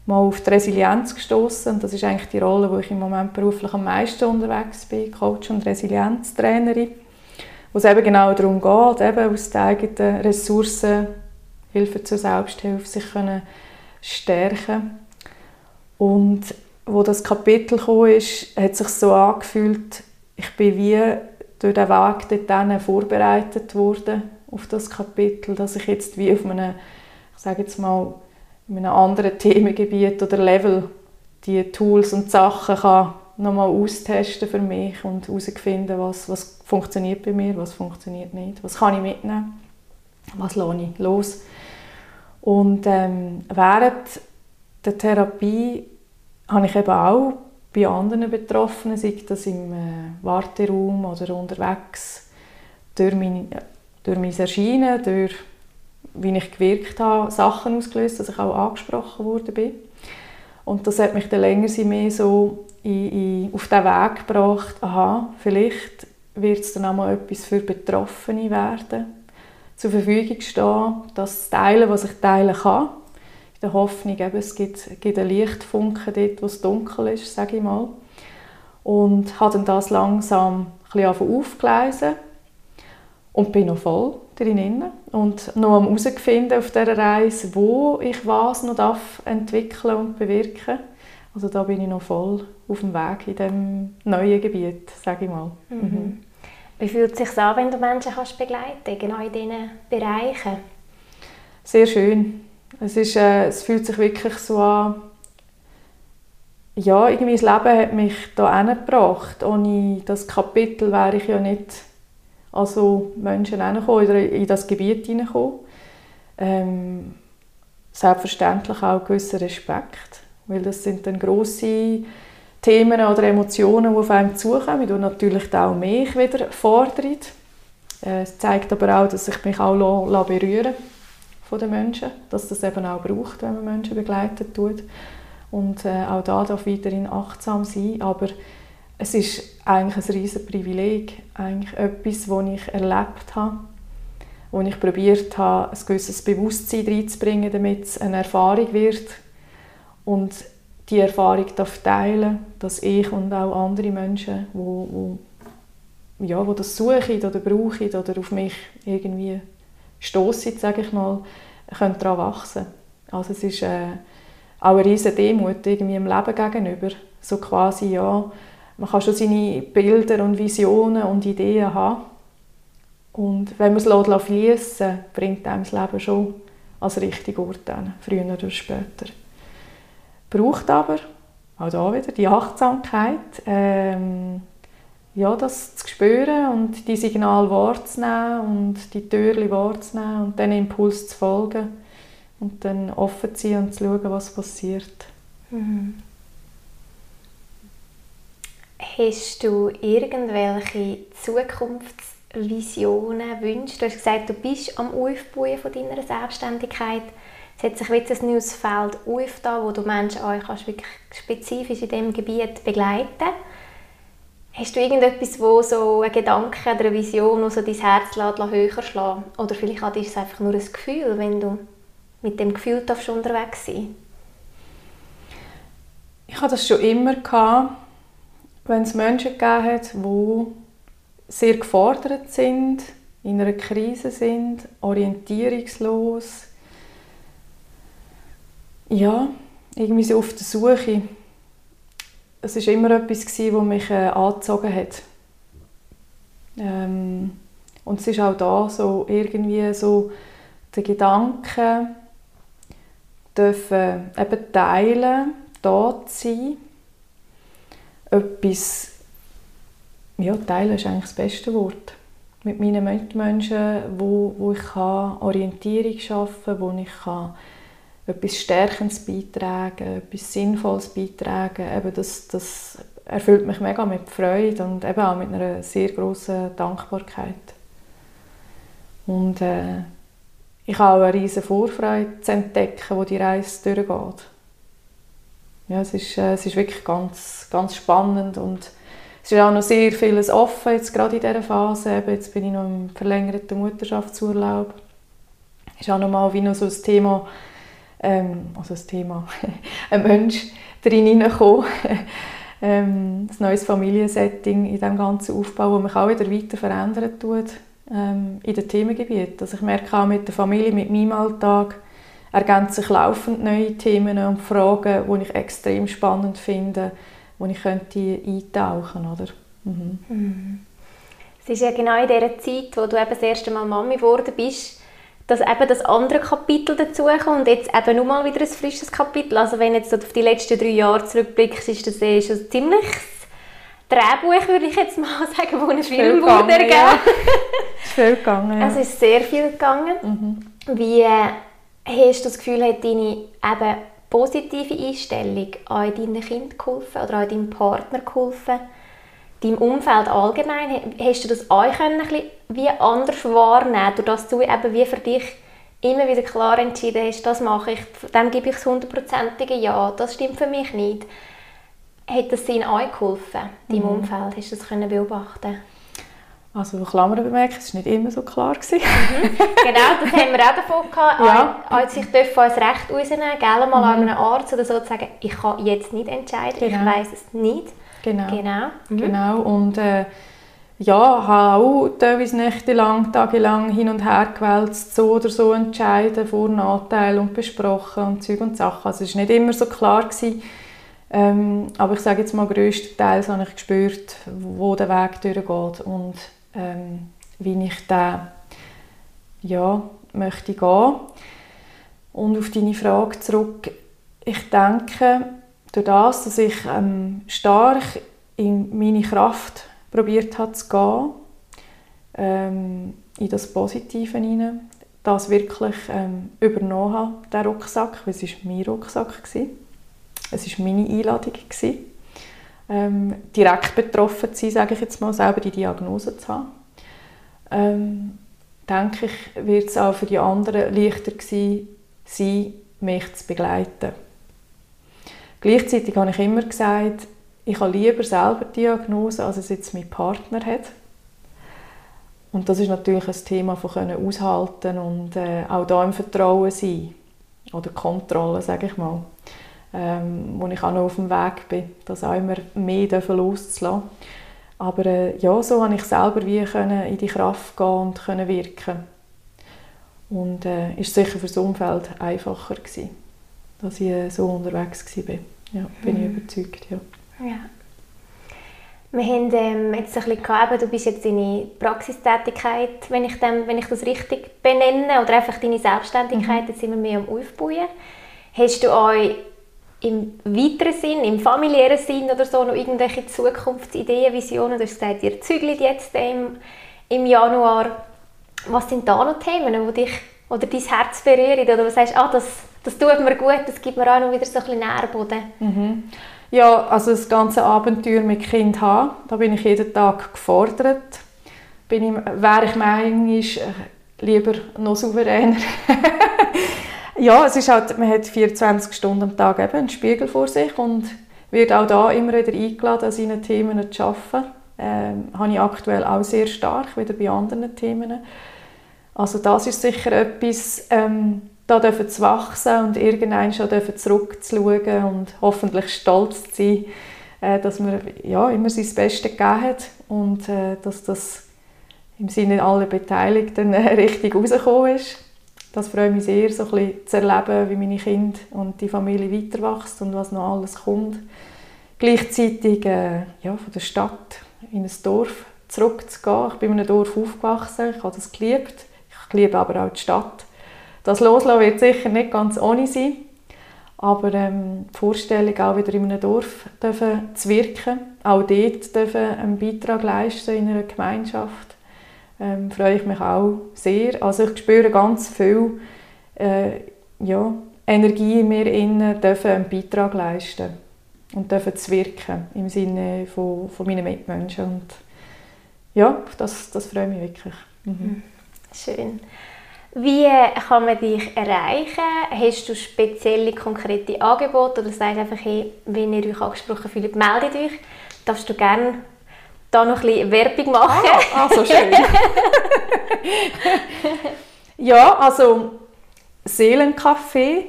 [SPEAKER 2] mal auf die Resilienz gestoßen das ist eigentlich die Rolle, wo ich im Moment beruflich am meisten unterwegs bin, Coach und Resilienztrainerin. Wo es eben genau darum geht, eben aus den eigenen Ressourcen Hilfe zur Selbsthilfe sich können stärken. Und wo das Kapitel kam, ist, hat sich so angefühlt, ich bin wie durch den Weg dort vorbereitet worden auf das Kapitel, dass ich jetzt wie auf einem, ich sage jetzt mal, in einem anderen Themengebiet oder Level die Tools und Sachen kann nochmal austesten für mich und herausfinden, was, was funktioniert bei mir, was funktioniert nicht, was kann ich mitnehmen, was lasse ich los. Und ähm, während der Therapie habe ich eben auch bei anderen Betroffenen, sei das im äh, Warteraum oder unterwegs, durch mein, durch mein Erscheinen, durch wie ich gewirkt habe, Sachen ausgelöst, dass ich auch angesprochen wurde. Und das hat mich dann länger mehr so in, in, auf den Weg gebracht, aha, vielleicht wird es dann auch mal etwas für Betroffene werden, zur Verfügung stehen, das teilen, was ich teilen kann, in der Hoffnung, eben, es gibt, gibt einen Lichtfunken dort, wo es dunkel ist, sage ich mal. Und habe dann das langsam aufgelesen und bin noch voll drin und noch am herausfinden auf dieser Reise, wo ich was noch darf entwickeln und bewirken. Also da bin ich noch voll auf dem Weg in diesem neuen Gebiet, sage ich mal. Mhm.
[SPEAKER 1] Mhm. Wie fühlt es sich an, wenn du Menschen kannst begleiten genau in diesen Bereichen?
[SPEAKER 2] Sehr schön. Es, ist, äh, es fühlt sich wirklich so an, ja, irgendwie das Leben hat mich da gebracht. Ohne das Kapitel wäre ich ja nicht also Menschen oder in das Gebiet hineinkommen. Ähm, selbstverständlich auch gewisser Respekt, weil das sind dann grosse Themen oder Emotionen, die auf einem zukommen und natürlich auch mich wieder fordern. Äh, es zeigt aber auch, dass ich mich auch berühren von den Menschen, dass das eben auch braucht, wenn man Menschen begleitet tut. Und äh, auch da darf weiterhin achtsam sein, aber es ist eigentlich ein riesiges Privileg, eigentlich etwas, das ich erlebt habe, wo ich probiert habe, ein gewisses Bewusstsein reinzubringen, damit es eine Erfahrung wird. Und die Erfahrung darf teilen, dass ich und auch andere Menschen, wo, wo ja, wo das suchen oder brauchen oder auf mich irgendwie stoßen, sage ich mal, können daran wachsen. Also es ist äh, auch eine riesige Demut irgendwie im Leben gegenüber, so quasi ja man kann schon seine Bilder und Visionen und Ideen haben. Und wenn man es fließen lässt, bringt einem das Leben schon als richtigen Ort früher oder später. Braucht aber, auch da wieder, die Achtsamkeit, ähm, ja, das zu spüren und die Signale wahrzunehmen und die Türen wahrzunehmen und den Impuls zu folgen und dann offen zu sein und zu schauen, was passiert. Mhm.
[SPEAKER 1] Hast du irgendwelche Zukunftsvisionen, Wünsche? Du hast gesagt, du bist am Aufbauen deiner Selbstständigkeit. Es hat sich jetzt ein neues Feld aufgetan, wo du Menschen auch kannst wirklich spezifisch in diesem Gebiet begleiten Hast du irgendetwas, wo so ein Gedanke oder eine Vision, wo so dein Herz höher schlagen Oder vielleicht ist es einfach nur ein Gefühl, wenn du mit dem Gefühl schon unterwegs sein
[SPEAKER 2] Ich hatte das schon immer. Gehabt wenn es Menschen gegeben hat, die sehr gefordert sind, in einer Krise sind, orientierungslos, ja, irgendwie so auf der Suche. Es war immer etwas, das mich äh, angezogen hat. Ähm, und es ist auch da so irgendwie so der Gedanke, dürfen eben teilen, da sein, etwas, ja, teilen ist eigentlich das beste Wort. Mit meinen Mitmenschen, wo, wo ich kann Orientierung schaffen kann, wo ich kann etwas Stärkendes beitragen, etwas Sinnvolles beitragen. Eben das, das erfüllt mich mega mit Freude und eben auch mit einer sehr großen Dankbarkeit. Und äh, ich habe auch eine riesige Vorfreude zu entdecken, wo die Reise durchgeht ja, es, ist, äh, es ist wirklich ganz, ganz spannend und es ist auch noch sehr vieles offen, jetzt gerade in dieser Phase. Eben, jetzt bin ich noch im verlängerten Mutterschaftsurlaub. Es ist auch noch mal wie noch so ein Thema, ähm, also ein Thema, ein Mensch drin hineingekommen, ähm, ein neues Familiensetting in diesem ganzen Aufbau, das mich auch wieder weiter verändern tut ähm, in den Themengebieten. Also ich merke auch mit der Familie, mit meinem Alltag, ergänzen sich laufend neue Themen und Fragen, die ich extrem spannend finde, wo ich könnte eintauchen könnte. Mhm.
[SPEAKER 1] Mhm. Es ist ja genau in dieser Zeit, wo du eben das erste Mal Mami geworden bist, dass eben das andere Kapitel dazukommt und jetzt eben nochmal wieder ein frisches Kapitel. Also wenn jetzt auf die letzten drei Jahre zurückblickst, ist das eh schon ziemlich Drehbuch, würde ich jetzt mal sagen, wo ein Film wurde ergeben. Ja.
[SPEAKER 2] ist viel gegangen, ja.
[SPEAKER 1] Also es ist sehr viel gegangen. Mhm. Wie äh, hast du das Gefühl, hat deine eben positive Einstellung an deinen Kind geholfen oder an deinem Partner geholfen? Deinem Umfeld allgemein? Hast du das auch können, wie anders wahrnehmen, durch dass du eben wie für dich immer wieder klar entschieden hast, das mache ich, dem gebe ich das hundertprozentige Ja, das stimmt für mich nicht. Hat das Ihnen auch geholfen, deinem mhm. Umfeld? Hast du das können beobachten
[SPEAKER 2] also Klammern bemerken, es war nicht immer so klar. Mhm.
[SPEAKER 1] genau, das haben wir auch davon gehabt. Ja. Als ich als Recht rausnehmen gell, mal mhm. an einem Arzt oder so zu sagen, ich kann jetzt nicht entscheiden, genau. ich weiß es nicht.
[SPEAKER 2] Genau. Genau. Mhm. genau. Und äh, ja, habe auch teilweise nächtelang, tagelang hin und her gewälzt, so oder so entscheiden, Vor- und Nachteile und besprochen und Zeug und Sachen. Also es war nicht immer so klar. Gewesen. Ähm, aber ich sage jetzt mal, größtenteils habe ich gespürt, wo der Weg durchgeht und ähm, wie ich da ja, möchte gehen. Und auf deine Frage zurück, ich denke, durch das, dass ich ähm, stark in meine Kraft probiert habe zu gehen, ähm, in das Positive hinein, das wirklich ähm, übernommen habe, der Rucksack, weil es war mein Rucksack. Gewesen. Es war meine Einladung. Gewesen ähm, direkt betroffen zu sein, sage ich jetzt mal, selber die Diagnose zu haben. Ähm, denke ich, wird es auch für die anderen leichter gewesen sein, mich zu begleiten. Gleichzeitig habe ich immer gesagt, ich habe lieber selber Diagnose, als es jetzt mein Partner hat. Und das ist natürlich ein Thema von können aushalten und äh, auch da im Vertrauen sein oder Kontrolle, sage ich mal ähm, wo ich auch noch auf dem Weg bin, das auch immer mehr loszulassen. Aber äh, ja, so konnte ich selber wie können in die Kraft gehen und können wirken. Und äh, ist sicher für das Umfeld einfacher gewesen, dass ich so unterwegs war. Ja, bin mhm. ich überzeugt, ja.
[SPEAKER 1] ja. Wir haben ähm, jetzt ein bisschen gehabt, du bist jetzt deine Praxistätigkeit, wenn ich, dem, wenn ich das richtig benenne, oder einfach deine Selbstständigkeit, mhm. jetzt sind wir mehr am Aufbauen. Hast du euch im weiteren Sinn, im familiären Sinn oder so, noch irgendwelche Zukunftsideen, Visionen? Du hast gesagt, ihr zügelt jetzt im, im Januar. Was sind da noch Themen, die dich oder dein Herz berühren? Oder du sagst, ah, das, das tut mir gut, das gibt mir auch noch wieder so ein bisschen Nährboden?
[SPEAKER 2] Mhm. Ja, also das ganze Abenteuer mit Kind haben, da bin ich jeden Tag gefordert. Bin ich, wäre ich manchmal äh, lieber noch souveräner. Ja, es ist halt, man hat 24 Stunden am Tag eben einen Spiegel vor sich und wird auch da immer wieder eingeladen, an seinen Themen zu arbeiten. Ähm, habe ich aktuell auch sehr stark, wieder bei anderen Themen. Also das ist sicher etwas, ähm, da dürfen zu wachsen und irgendwann schon dürfen zurückzuschauen und hoffentlich stolz zu sein, äh, dass man ja, immer sein Bestes gegeben hat und äh, dass das im Sinne aller Beteiligten äh, richtig rausgekommen ist das freut mich sehr, so ein bisschen zu erleben, wie meine Kinder und die Familie weiterwachsen und was noch alles kommt. Gleichzeitig ja, von der Stadt in ein Dorf zurückzugehen. Ich bin in einem Dorf aufgewachsen, ich habe das geliebt. Ich liebe aber auch die Stadt. Das Loslassen wird sicher nicht ganz ohne sein, aber ähm, die Vorstellung, auch wieder in einem Dorf dürfen zu wirken, auch dort dürfen einen Beitrag leisten in einer Gemeinschaft, ähm, freue ich mich auch sehr. Also ich spüre ganz viel äh, ja, Energie in mir innen, dürfen einen Beitrag leisten und dürfen zu wirken im Sinne von, von meinen Mitmenschen. Und ja, das, das freut mich wirklich. Mhm.
[SPEAKER 1] mhm. Schön. Wie kann man dich erreichen? Hast du spezielle, konkrete Angebote oder sagst einfach, hey, wenn ihr euch angesprochen fühlt, meldet euch. Darfst du gerne da noch ein bisschen Werbung machen.
[SPEAKER 2] Ah, ah so schön. ja, also Seelencafé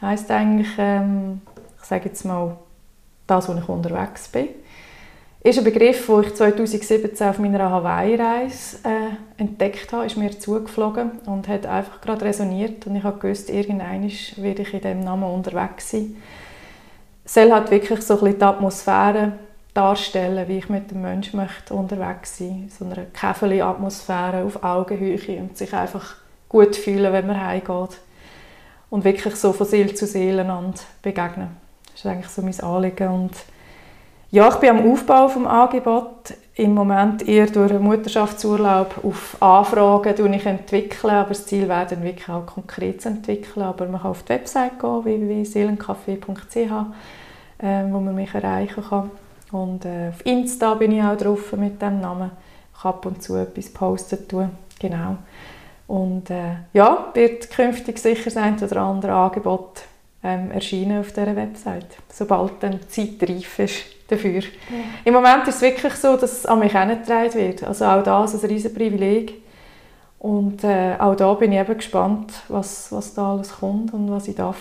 [SPEAKER 2] heisst eigentlich, ähm, ich sage jetzt mal, das, wo ich unterwegs bin. Ist ein Begriff, den ich 2017 auf meiner Hawaii-Reise äh, entdeckt habe, ist mir zugeflogen und hat einfach gerade resoniert und ich habe gewusst, irgendwann werde ich in diesem Namen unterwegs sein. Es soll halt wirklich so ein bisschen die Atmosphäre darstellen, wie ich mit dem Menschen möchte unterwegs sein So eine Käferli-Atmosphäre auf Augenhöhe und sich einfach gut fühlen, wenn man heimgeht. Und wirklich so von Seele zu Seele begegnen. Das ist eigentlich so mein Anliegen. Und ja, ich bin am Aufbau des Angebots. Im Moment eher durch einen Mutterschaftsurlaub auf Anfragen ich entwickeln, aber das Ziel wäre dann wirklich auch konkret zu entwickeln. Aber man kann auf die Website gehen, www.seelencafé.ch, äh, wo man mich erreichen kann. Und äh, auf Insta bin ich auch drauf mit dem Namen. Ich ab und zu etwas posten tun. Genau. Und äh, ja, wird künftig sicher sein oder andere Angebot ähm, erscheinen auf dieser Website, sobald dann die Zeit reif ist dafür. Ja. Im Moment ist es wirklich so, dass es an mich herangetragen wird. Also auch das ist ein riesen Privileg. Und äh, auch da bin ich eben gespannt, was, was da alles kommt und was ich darf.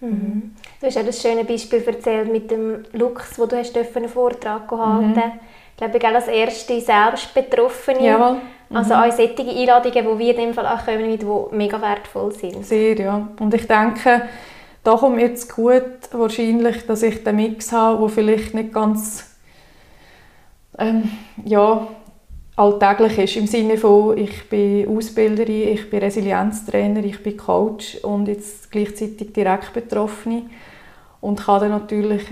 [SPEAKER 1] Mhm. Du hast ja das schöne Beispiel erzählt mit dem Lux, wo du hast einen Vortrag gehalten mhm. Ich glaube, ich als erste selbst Betroffene.
[SPEAKER 2] Jawohl.
[SPEAKER 1] Mhm. Also auch solche Einladungen, die wir in dem Fall auch kommen, die mega wertvoll sind.
[SPEAKER 2] Sehr, ja. Und ich denke, da kommt jetzt gut wahrscheinlich, dass ich den Mix habe, der vielleicht nicht ganz ähm, ja, alltäglich ist. Im Sinne von, ich bin Ausbilderin, ich bin Resilienztrainer, ich bin Coach und jetzt gleichzeitig direkt Betroffene. Und kann dann natürlich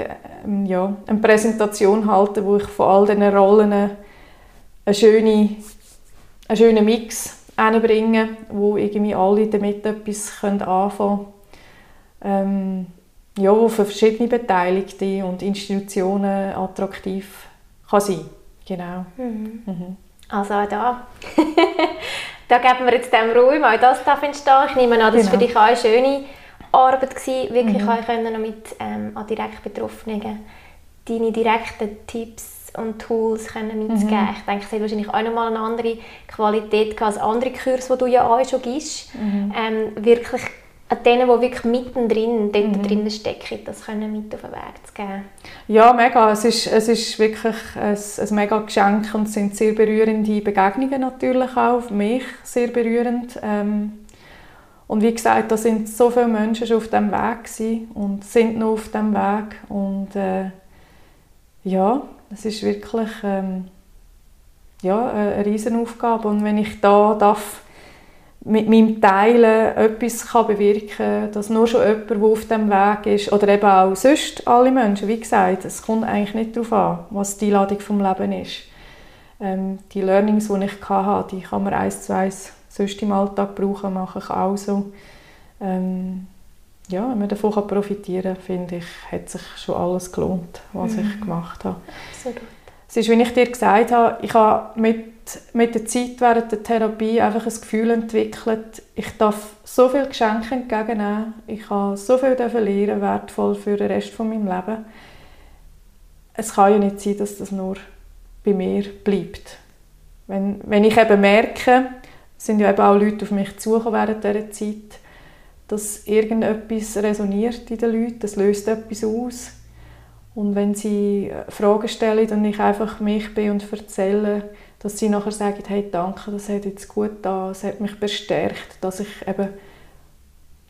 [SPEAKER 2] ähm, ja, eine Präsentation halten, wo ich von all diesen Rollen eine schöne, einen schönen Mix bringe, wo irgendwie alle damit etwas anfangen können. Ähm, ja, wo für verschiedene Beteiligte und Institutionen attraktiv kann sein Genau.
[SPEAKER 1] Mhm. Mhm. Also auch da. da geben wir jetzt dem Raum, auch das darf entstehen. Ich nehme an, das war genau. für dich auch eine schöne Arbeit, gewesen, wirklich mhm. auch können mit ähm, an direkt Betroffenen deine direkten Tipps und Tools können mitzugeben. Mhm. Ich denke, es hat wahrscheinlich auch nochmal eine andere Qualität als andere Kurse, die du ja auch schon gibst. Mhm. Ähm, wirklich an denen, die wirklich mittendrin dort mhm. drin stecken, das können mit auf den Weg zu geben.
[SPEAKER 2] Ja, mega. Es ist, es ist wirklich ein, ein mega Geschenk und es sind sehr berührende Begegnungen natürlich auch, für mich sehr berührend. Ähm, und wie gesagt, da sind so viele Menschen schon auf dem Weg gewesen und sind noch auf dem Weg und äh, ja, es ist wirklich ähm, ja, eine Riesenaufgabe und wenn ich da darf mit meinem Teilen etwas kann bewirken kann, dass nur schon jemand, der auf dem Weg ist, oder eben auch sonst alle Menschen, wie gesagt, es kommt eigentlich nicht darauf an, was die Ladung vom Leben ist. Ähm, die Learnings, die ich hatte, die kann man eins zu eins sonst im Alltag brauchen, mache ich auch so. Ähm, ja, wenn man davon profitieren kann, finde ich, hat sich schon alles gelohnt, was mhm. ich gemacht habe. Absolut. Es ist, wie ich dir gesagt habe, ich habe mit mit der Zeit während der Therapie einfach ein Gefühl entwickelt, ich darf so viele Geschenke entgegennehmen, ich kann so viel lernen, wertvoll für den Rest von meinem Leben. Es kann ja nicht sein, dass das nur bei mir bleibt. Wenn, wenn ich eben merke, sind ja eben auch Leute auf mich zugekommen während dieser Zeit, dass irgendetwas resoniert in den Leuten, das löst etwas aus. Und wenn sie Fragen stellen und ich einfach mich bin und erzähle, dass sie nachher sagen, hey, danke, das hat jetzt gut da, es hat mich bestärkt, dass ich eben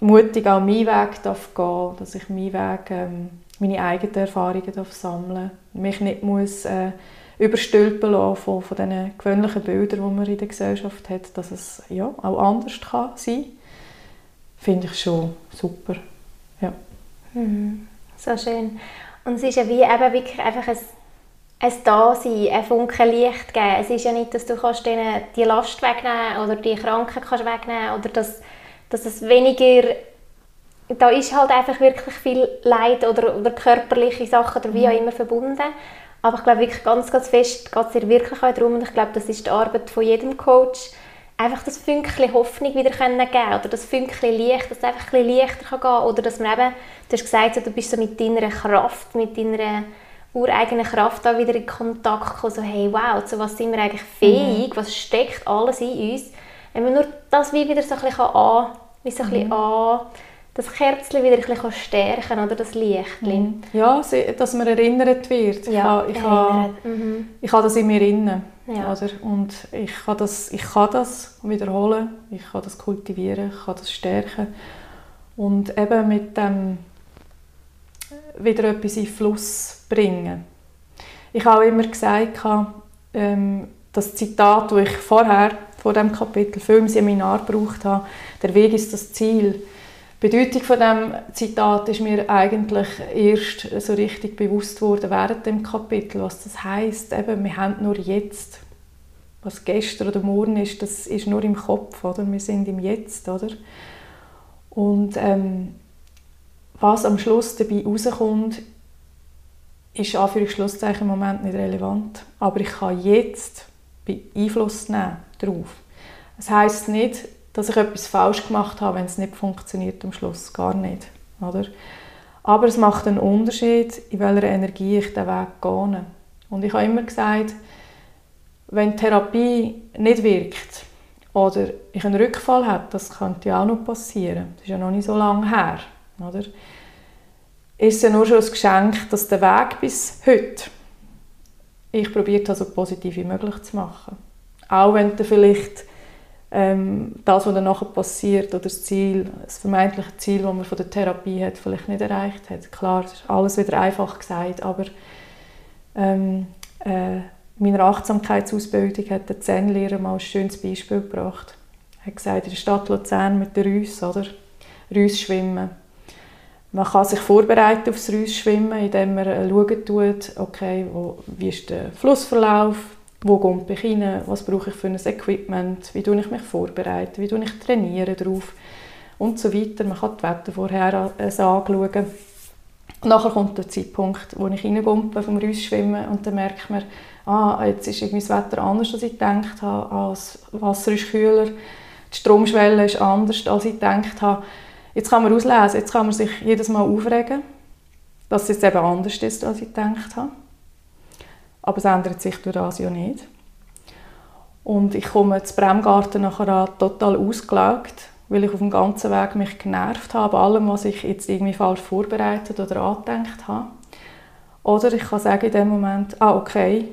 [SPEAKER 2] mutig auch meinen Weg darf gehen dass ich meinen Weg, ähm, meine eigenen Erfahrungen darf sammeln mich nicht muss äh, überstülpen lassen von, von diesen gewöhnlichen Bildern, die man in der Gesellschaft hat, dass es ja, auch anders kann sein finde ich schon super. Ja.
[SPEAKER 1] Mhm. So schön. Und es ist ja wie eben wirklich einfach ein ein Dasein, ein Funken Licht geben. Es ist ja nicht, dass du kannst denen die Last wegnehmen oder die Kranken kannst wegnehmen oder dass, dass es weniger... Da ist halt einfach wirklich viel Leid oder, oder körperliche Sachen oder wie auch immer verbunden. Aber ich glaube wirklich ganz, ganz fest geht es dir wirklich auch darum und ich glaube, das ist die Arbeit von jedem Coach, einfach das Fünkchen Hoffnung wieder können geben oder das Fünkchen Licht, dass es einfach ein bisschen leichter kann gehen oder dass man eben, du hast gesagt, du bist so mit deiner Kraft, mit deiner ureigene Kraft da wieder in Kontakt kommen, so hey, wow, zu was sind wir eigentlich fähig, mhm. was steckt alles in uns. Wenn man nur das wie wieder so ein bisschen, an, wie so ein bisschen mhm. an, das Kerzchen wieder ein bisschen stärken oder das Licht. Mhm.
[SPEAKER 2] Ja, dass man erinnert wird. Ja, ich, habe, ich, mhm. ich habe das in mir inne. Ja. Oder? Und ich kann, das, ich kann das wiederholen, ich kann das kultivieren, ich kann das stärken. Und eben mit dem wieder etwas in Fluss bringen. Ich habe auch immer gesagt, ähm, das Zitat, das ich vorher vor dem Kapitel Film Seminar gebraucht habe, der Weg ist das Ziel. Die Bedeutung von dem Zitat ist mir eigentlich erst so richtig bewusst worden während dem Kapitel, was das heißt. Eben, wir haben nur jetzt. Was gestern oder morgen ist, das ist nur im Kopf, oder? Wir sind im Jetzt, oder? Und ähm, was am Schluss dabei rauskommt, ist Anführungszeichen im Moment nicht relevant. Aber ich kann jetzt Einfluss nehmen darauf. Das heißt nicht, dass ich etwas falsch gemacht habe, wenn es nicht funktioniert am Schluss. Gar nicht. Oder? Aber es macht einen Unterschied, in welcher Energie ich den Weg gehe. Und ich habe immer gesagt, wenn Therapie nicht wirkt oder ich einen Rückfall habe, das könnte ja auch noch passieren. Das ist ja noch nicht so lange her. Oder? Ist es ja nur schon ein Geschenk, dass der Weg bis heute ich probiert habe, so positiv wie möglich zu machen. Auch wenn du vielleicht ähm, das, was dann nachher passiert oder das Ziel, das vermeintliche Ziel, das man von der Therapie hat, vielleicht nicht erreicht hat. Klar, das ist alles wieder einfach gesagt, aber ähm, äh, in meiner Achtsamkeitsausbildung hat der Zen-Lehrer mal ein schönes Beispiel gebracht. Er hat gesagt, in der Stadt Luzern mit der Rüss, oder? Rüss schwimmen. Man kann sich vorbereiten auf das Rüss-Schwimmen, indem man schauen tut, okay, wo, wie ist der Flussverlauf, wo komme ich rein, was brauche ich für ein Equipment, wie tue ich mich vorbereiten, wie tue ich trainieren darauf und so weiter. Man kann die Wetter vorher anschauen. Nachher kommt der Zeitpunkt, wo ich reingumpe vom Reusschwimmen und dann merkt man, ah, jetzt ist irgendwie das Wetter anders, als ich gedacht habe, ah, das Wasser ist kühler, die Stromschwelle ist anders, als ich gedacht habe. Jetzt kann man auslesen, jetzt kann man sich jedes Mal aufregen, dass es jetzt eben anders ist, als ich gedacht habe. Aber es ändert sich durch das ja nicht. Und ich komme zu Bremgarten nachher total ausgelaugt, weil ich auf dem ganzen Weg mich genervt habe, allem, was ich jetzt irgendwie falsch vorbereitet oder angedenkt habe. Oder ich kann sagen in dem Moment, ah, okay,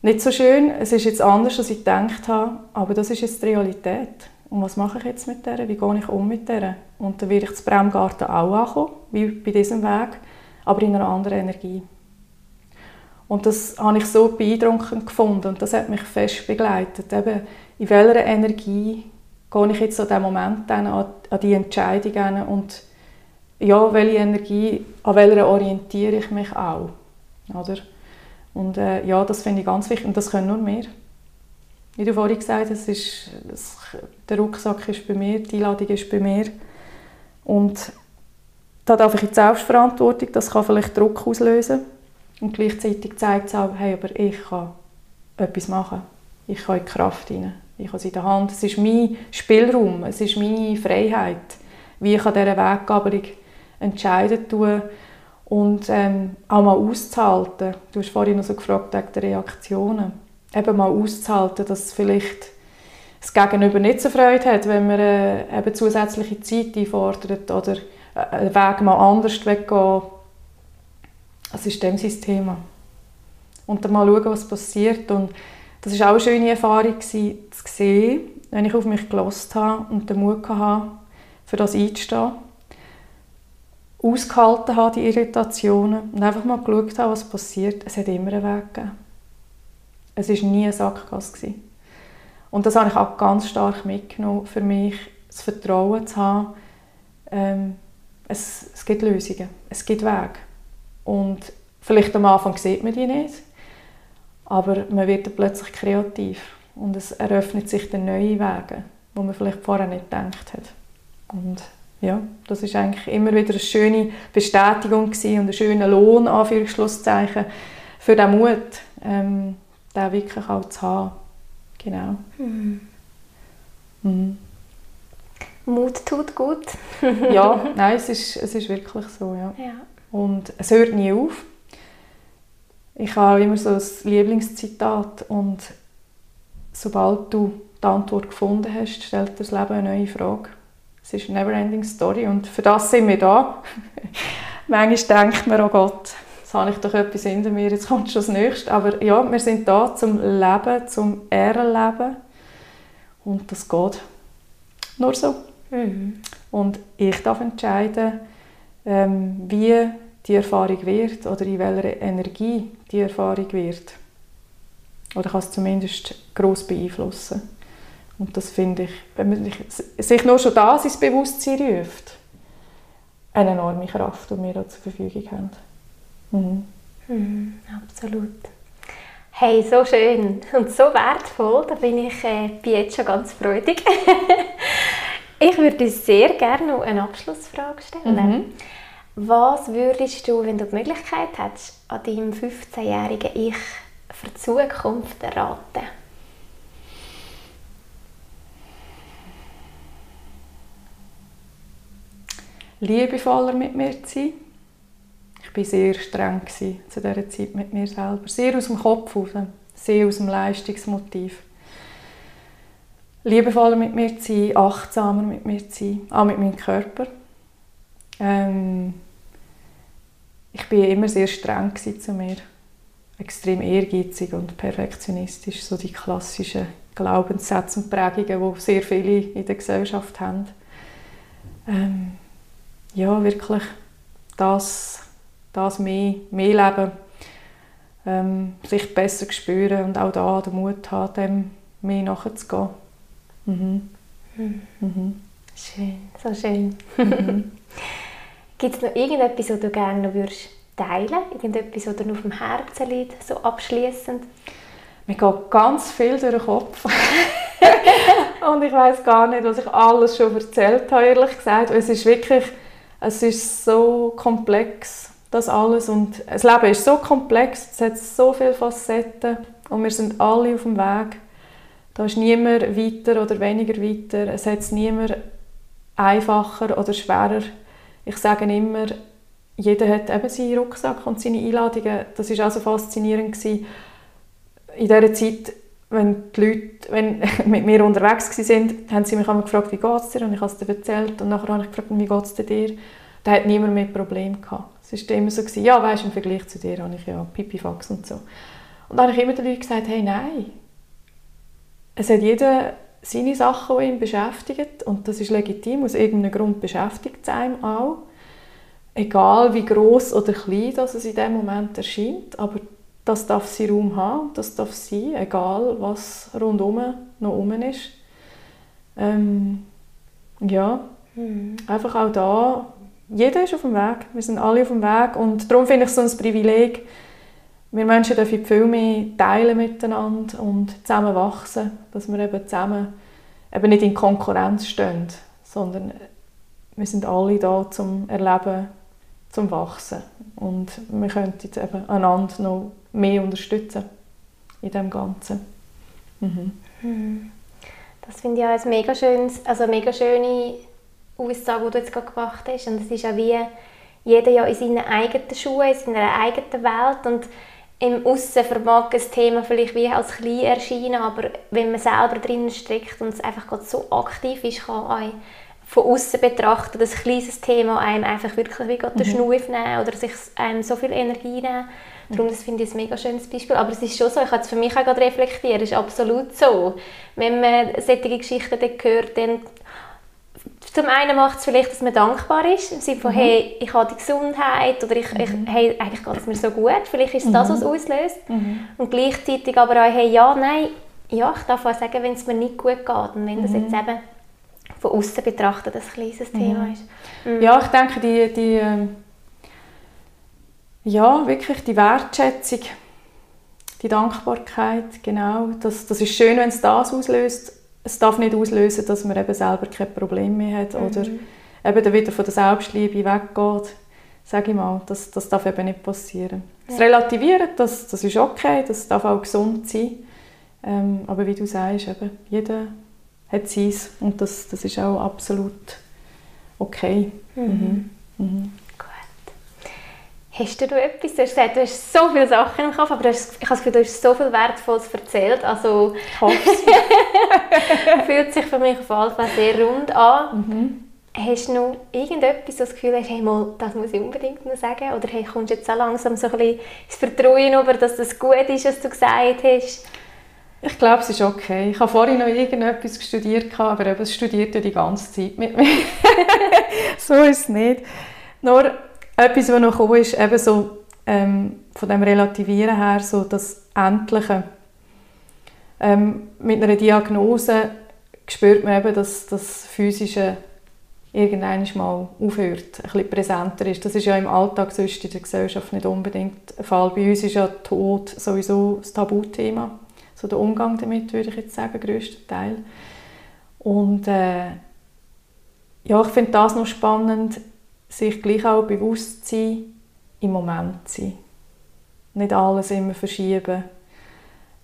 [SPEAKER 2] nicht so schön, es ist jetzt anders, als ich gedacht habe, aber das ist jetzt die Realität. Und was mache ich jetzt mit der? Wie gehe ich um mit der? Und dann werde ich zu Bremgarten auch ankommen, wie bei diesem Weg, aber in einer anderen Energie. Und das habe ich so beeindruckend gefunden und das hat mich fest begleitet. Eben, in welcher Energie gehe ich jetzt an diesen Moment an, an die Entscheidung und ja, welche Energie, an welcher orientiere ich mich auch. Oder? Und äh, ja, das finde ich ganz wichtig und das können nur wir. Wie du vorhin gesagt hast, ist, das, der Rucksack ist bei mir, die Einladung ist bei mir. Und da darf ich jetzt Selbstverantwortung, das kann vielleicht Druck auslösen. Und gleichzeitig zeigt es auch, hey, aber ich kann etwas machen. Ich kann in die Kraft rein. Ich habe es in der Hand. Es ist mein Spielraum, es ist meine Freiheit, wie ich an dieser Weggabelung entscheiden tue und ähm, auch mal auszuhalten. Du hast vorhin noch so gefragt wegen der Reaktionen. Eben mal auszuhalten, dass vielleicht das Gegenüber nicht so Freude hat, wenn man äh, eben zusätzliche Zeit einfordert oder äh, einen Weg mal anders weggehen das ist dem sein Thema. Und dann mal schauen, was passiert. Und das war auch eine schöne Erfahrung, zu sehen, wenn ich auf mich gelost habe und den Mut hatte, für das einzustehen. Ausgehalten habe, die Irritationen und einfach mal geschaut habe, was passiert. Es hat immer einen Weg gegeben. Es war nie eine Sackgasse. Und das habe ich auch ganz stark mitgenommen, für mich das Vertrauen zu haben, ähm, es, es gibt Lösungen, es gibt Wege. Und vielleicht am Anfang sieht man die nicht, aber man wird dann plötzlich kreativ und es eröffnet sich dann neue Wege, wo man vielleicht vorher nicht gedacht hat. Und ja, das ist eigentlich immer wieder eine schöne Bestätigung und ein schöner Lohn, Anführungsschlusszeichen, für den Mut, ähm, den wirklich auch zu haben. Genau. Mhm.
[SPEAKER 1] Mhm. Mut tut gut.
[SPEAKER 2] ja, nein, es ist, es ist wirklich so, ja. ja. Und es hört nie auf. Ich habe immer so ein Lieblingszitat und sobald du die Antwort gefunden hast, stellt das Leben eine neue Frage. Es ist eine never-ending Story und für das sind wir da. Manchmal denkt man, oh Gott, jetzt habe ich doch etwas hinter mir, jetzt kommt schon das Nächste. Aber ja, wir sind da zum Leben, zum Ehrenleben und das geht nur so. Mhm. Und ich darf entscheiden, ähm, wie die Erfahrung wird oder in welcher Energie die Erfahrung wird. Oder kann es zumindest gross beeinflussen. Und das finde ich, wenn man sich nur schon das ins Bewusstsein ruft, eine enorme Kraft, die wir da zur Verfügung haben.
[SPEAKER 1] Mhm. Mhm, absolut. Hey, so schön und so wertvoll, da bin ich äh, jetzt schon ganz freudig. ich würde sehr gerne noch eine Abschlussfrage stellen. Mhm. Was würdest du, wenn du die Möglichkeit hättest, an deinem 15-jährigen Ich für die Zukunft raten?
[SPEAKER 2] liebevoller mit mir zu sein. Ich war sehr streng zu dieser Zeit mit mir selber. Sehr aus dem Kopf raus, sehr aus dem Leistungsmotiv. Liebevoller mit mir zu sein, achtsamer mit mir zu sein, auch mit meinem Körper. Ähm, ich war immer sehr streng zu mir. Extrem ehrgeizig und perfektionistisch, so die klassischen Glaubenssätze und Prägungen, die sehr viele in der Gesellschaft haben. Ähm, ja, wirklich das, das mehr, mehr leben, ähm, sich besser spüren und auch da den Mut haben, dem mehr nachzugehen. Mhm.
[SPEAKER 1] Mhm. Mhm. Schön, so schön. Mhm. Gibt es noch irgendetwas, was du gerne noch würdest teilen würdest? Irgendetwas, was dir noch auf dem Herzen liegt, so abschließend?
[SPEAKER 2] Mir geht ganz viel durch den Kopf. und ich weiß gar nicht, was ich alles schon erzählt habe, ehrlich gesagt. Es ist wirklich es ist so komplex, das alles. Und das Leben ist so komplex, es hat so viele Facetten und wir sind alle auf dem Weg. Da ist niemand weiter oder weniger weiter. Es hat niemand einfacher oder schwerer. Ich sage immer, jeder hat eben seinen Rucksack und seine Einladungen. Das war also faszinierend gewesen. in dieser Zeit, wenn die Leute wenn mit mir unterwegs waren, haben sie mich gefragt, wie geht es dir? Und ich habe es dir erzählt. Und nachher habe ich gefragt, wie geht es dir? Da hat niemand mehr Probleme gehabt. Es war immer so, gewesen, ja, weißt, im Vergleich zu dir habe ich ja Pipifax und so. Und dann habe ich immer den Leuten gesagt, hey, nein. Es hat jeder seine Sachen, die ihn beschäftigen. Und das ist legitim. Aus irgendeinem Grund beschäftigt es einem auch. Egal wie groß oder klein das es in dem Moment erscheint. Aber das darf seinen Raum haben, das darf sein, egal was rundherum noch rum ist. Ähm, ja, mhm. einfach auch da, jeder ist auf dem Weg, wir sind alle auf dem Weg und darum finde ich es so ein Privileg, wir Menschen dürfen viel mehr teilen miteinander und zusammen wachsen, dass wir eben zusammen eben nicht in Konkurrenz stehen, sondern wir sind alle da zum Erleben, zum Wachsen und wir könnten jetzt eben einander noch mehr unterstützen in dem Ganzen. Mhm.
[SPEAKER 1] Hm. Das finde ich auch ein mega schönes, also eine mega schöne Aussage, die du jetzt gerade gemacht hast. Und es ist auch wie jeder ja in seinen eigenen Schuhen, in seiner eigenen Welt und im Aussen vermag ein Thema vielleicht wie als klein erscheinen, aber wenn man selber drin steckt und es einfach gerade so aktiv ist, kann auch von außen betrachten, das kleines Thema einem einfach wirklich wie mhm. den Schnuff nehmen oder sich einem so viel Energie nehmen. Darum das finde ich ein mega schönes Beispiel. Aber es ist schon so, ich habe es für mich auch gerade reflektiert, es ist absolut so. Wenn man solche Geschichten dann hört, dann zum einen macht es vielleicht, dass man dankbar ist, im Sinne von, mhm. hey, ich habe die Gesundheit oder ich, mhm. ich hey, eigentlich geht es mir so gut. Vielleicht ist es mhm. das, was auslöst. Mhm. Und gleichzeitig aber auch, hey, ja, nein, ja, ich darf auch sagen, wenn es mir nicht gut geht und wenn das jetzt mhm. eben von außen betrachtet ein kleines Thema mhm. ist.
[SPEAKER 2] Ja, ich denke, die, die ähm, ja, wirklich die Wertschätzung, die Dankbarkeit, genau, das, das ist schön, wenn es das auslöst. Es darf nicht auslösen, dass man eben selber kein Problem mehr hat mhm. oder eben dann wieder von der Selbstliebe weggeht. Sage ich mal, das, das darf eben nicht passieren. Ja. Das Relativieren, das, das ist okay, das darf auch gesund sein. Ähm, aber wie du sagst, eben, jeder hat seins und das, das ist auch absolut okay. Mhm. Mhm.
[SPEAKER 1] Hast du etwas? Du hast gesagt, du hast so viele Sachen im Kopf, aber du hast, ich habe das Gefühl, du hast so viel Wertvolles erzählt. Also,
[SPEAKER 2] ich hoffe
[SPEAKER 1] Fühlt sich für mich auf jeden Fall sehr rund an. Mhm. Hast du noch irgendetwas, das Gefühl hast, hey, mal, das muss ich unbedingt noch sagen? Oder hey, kommst du jetzt auch langsam so ein bisschen ins Vertrauen über, dass das gut ist, was du gesagt hast?
[SPEAKER 2] Ich glaube, es ist okay. Ich habe vorhin noch irgendetwas studiert, aber eben, es studiert ja die ganze Zeit mit mir. so ist es nicht. Nur etwas, was noch gekommen ist, eben so ähm, von dem Relativieren her, so das Endliche. Ähm, mit einer Diagnose spürt man eben, dass das Physische irgendwann mal aufhört, ein bisschen präsenter ist. Das ist ja im Alltag sonst in der Gesellschaft nicht unbedingt der Fall. Bei uns ist ja Tod sowieso das Tabuthema. So der Umgang damit, würde ich jetzt sagen, größter Teil. Und äh, ja, ich finde das noch spannend, sich gleich auch bewusst sein, im Moment sein. Nicht alles immer verschieben.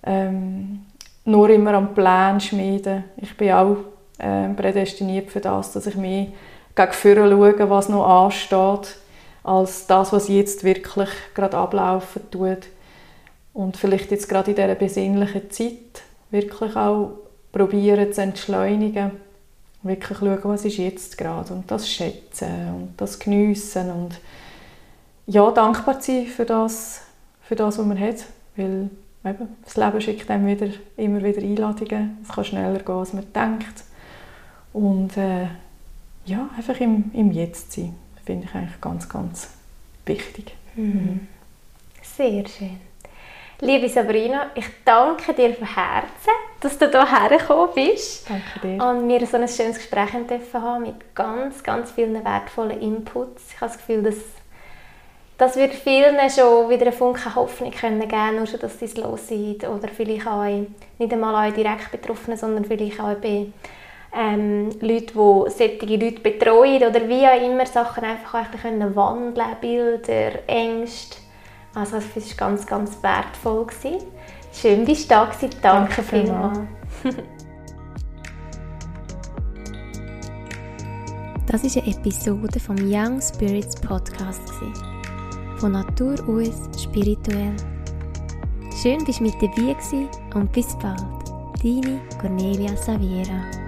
[SPEAKER 2] Ähm, nur immer am Plan schmieden. Ich bin auch äh, prädestiniert für das, dass ich mehr gegen vorne schaue, was noch ansteht, als das, was jetzt wirklich gerade ablaufen tut. Und vielleicht jetzt gerade in dieser besinnlichen Zeit wirklich auch probieren zu entschleunigen. Wirklich schauen, was ist jetzt gerade und das schätzen und das geniessen und ja, dankbar sein für das, für das, was man hat. Weil eben, das Leben schickt einem wieder, immer wieder Einladungen. Es kann schneller gehen, als man denkt. Und äh, ja, einfach im, im Jetzt sein, finde ich eigentlich ganz, ganz wichtig. Mhm.
[SPEAKER 1] Sehr schön. Liebe Sabrina, ich danke dir von Herzen, dass du hierher gekommen bist.
[SPEAKER 2] Danke dir.
[SPEAKER 1] Und wir so ein schönes Gespräch haben mit ganz, ganz vielen wertvollen Inputs. Ich habe das Gefühl, dass das wird vielen schon wieder einen Funken Hoffnung können geben, nur schon, dass sie es los sind. Oder vielleicht auch nicht einmal auch direkt Betroffene, sondern vielleicht auch bei ähm, Leute, die solche Leute betreuen oder wie auch immer Sachen einfach auch ein bisschen wandeln Bilder, Ängste. Also es war ganz, ganz wertvoll. Gewesen. Schön, bist du da gewesen. Danke, Danke vielmals. Das war eine Episode vom Young Spirits Podcast. Von Natur aus spirituell. Schön, dass du mit dabei warst und bis bald. Deine Cornelia Saviera.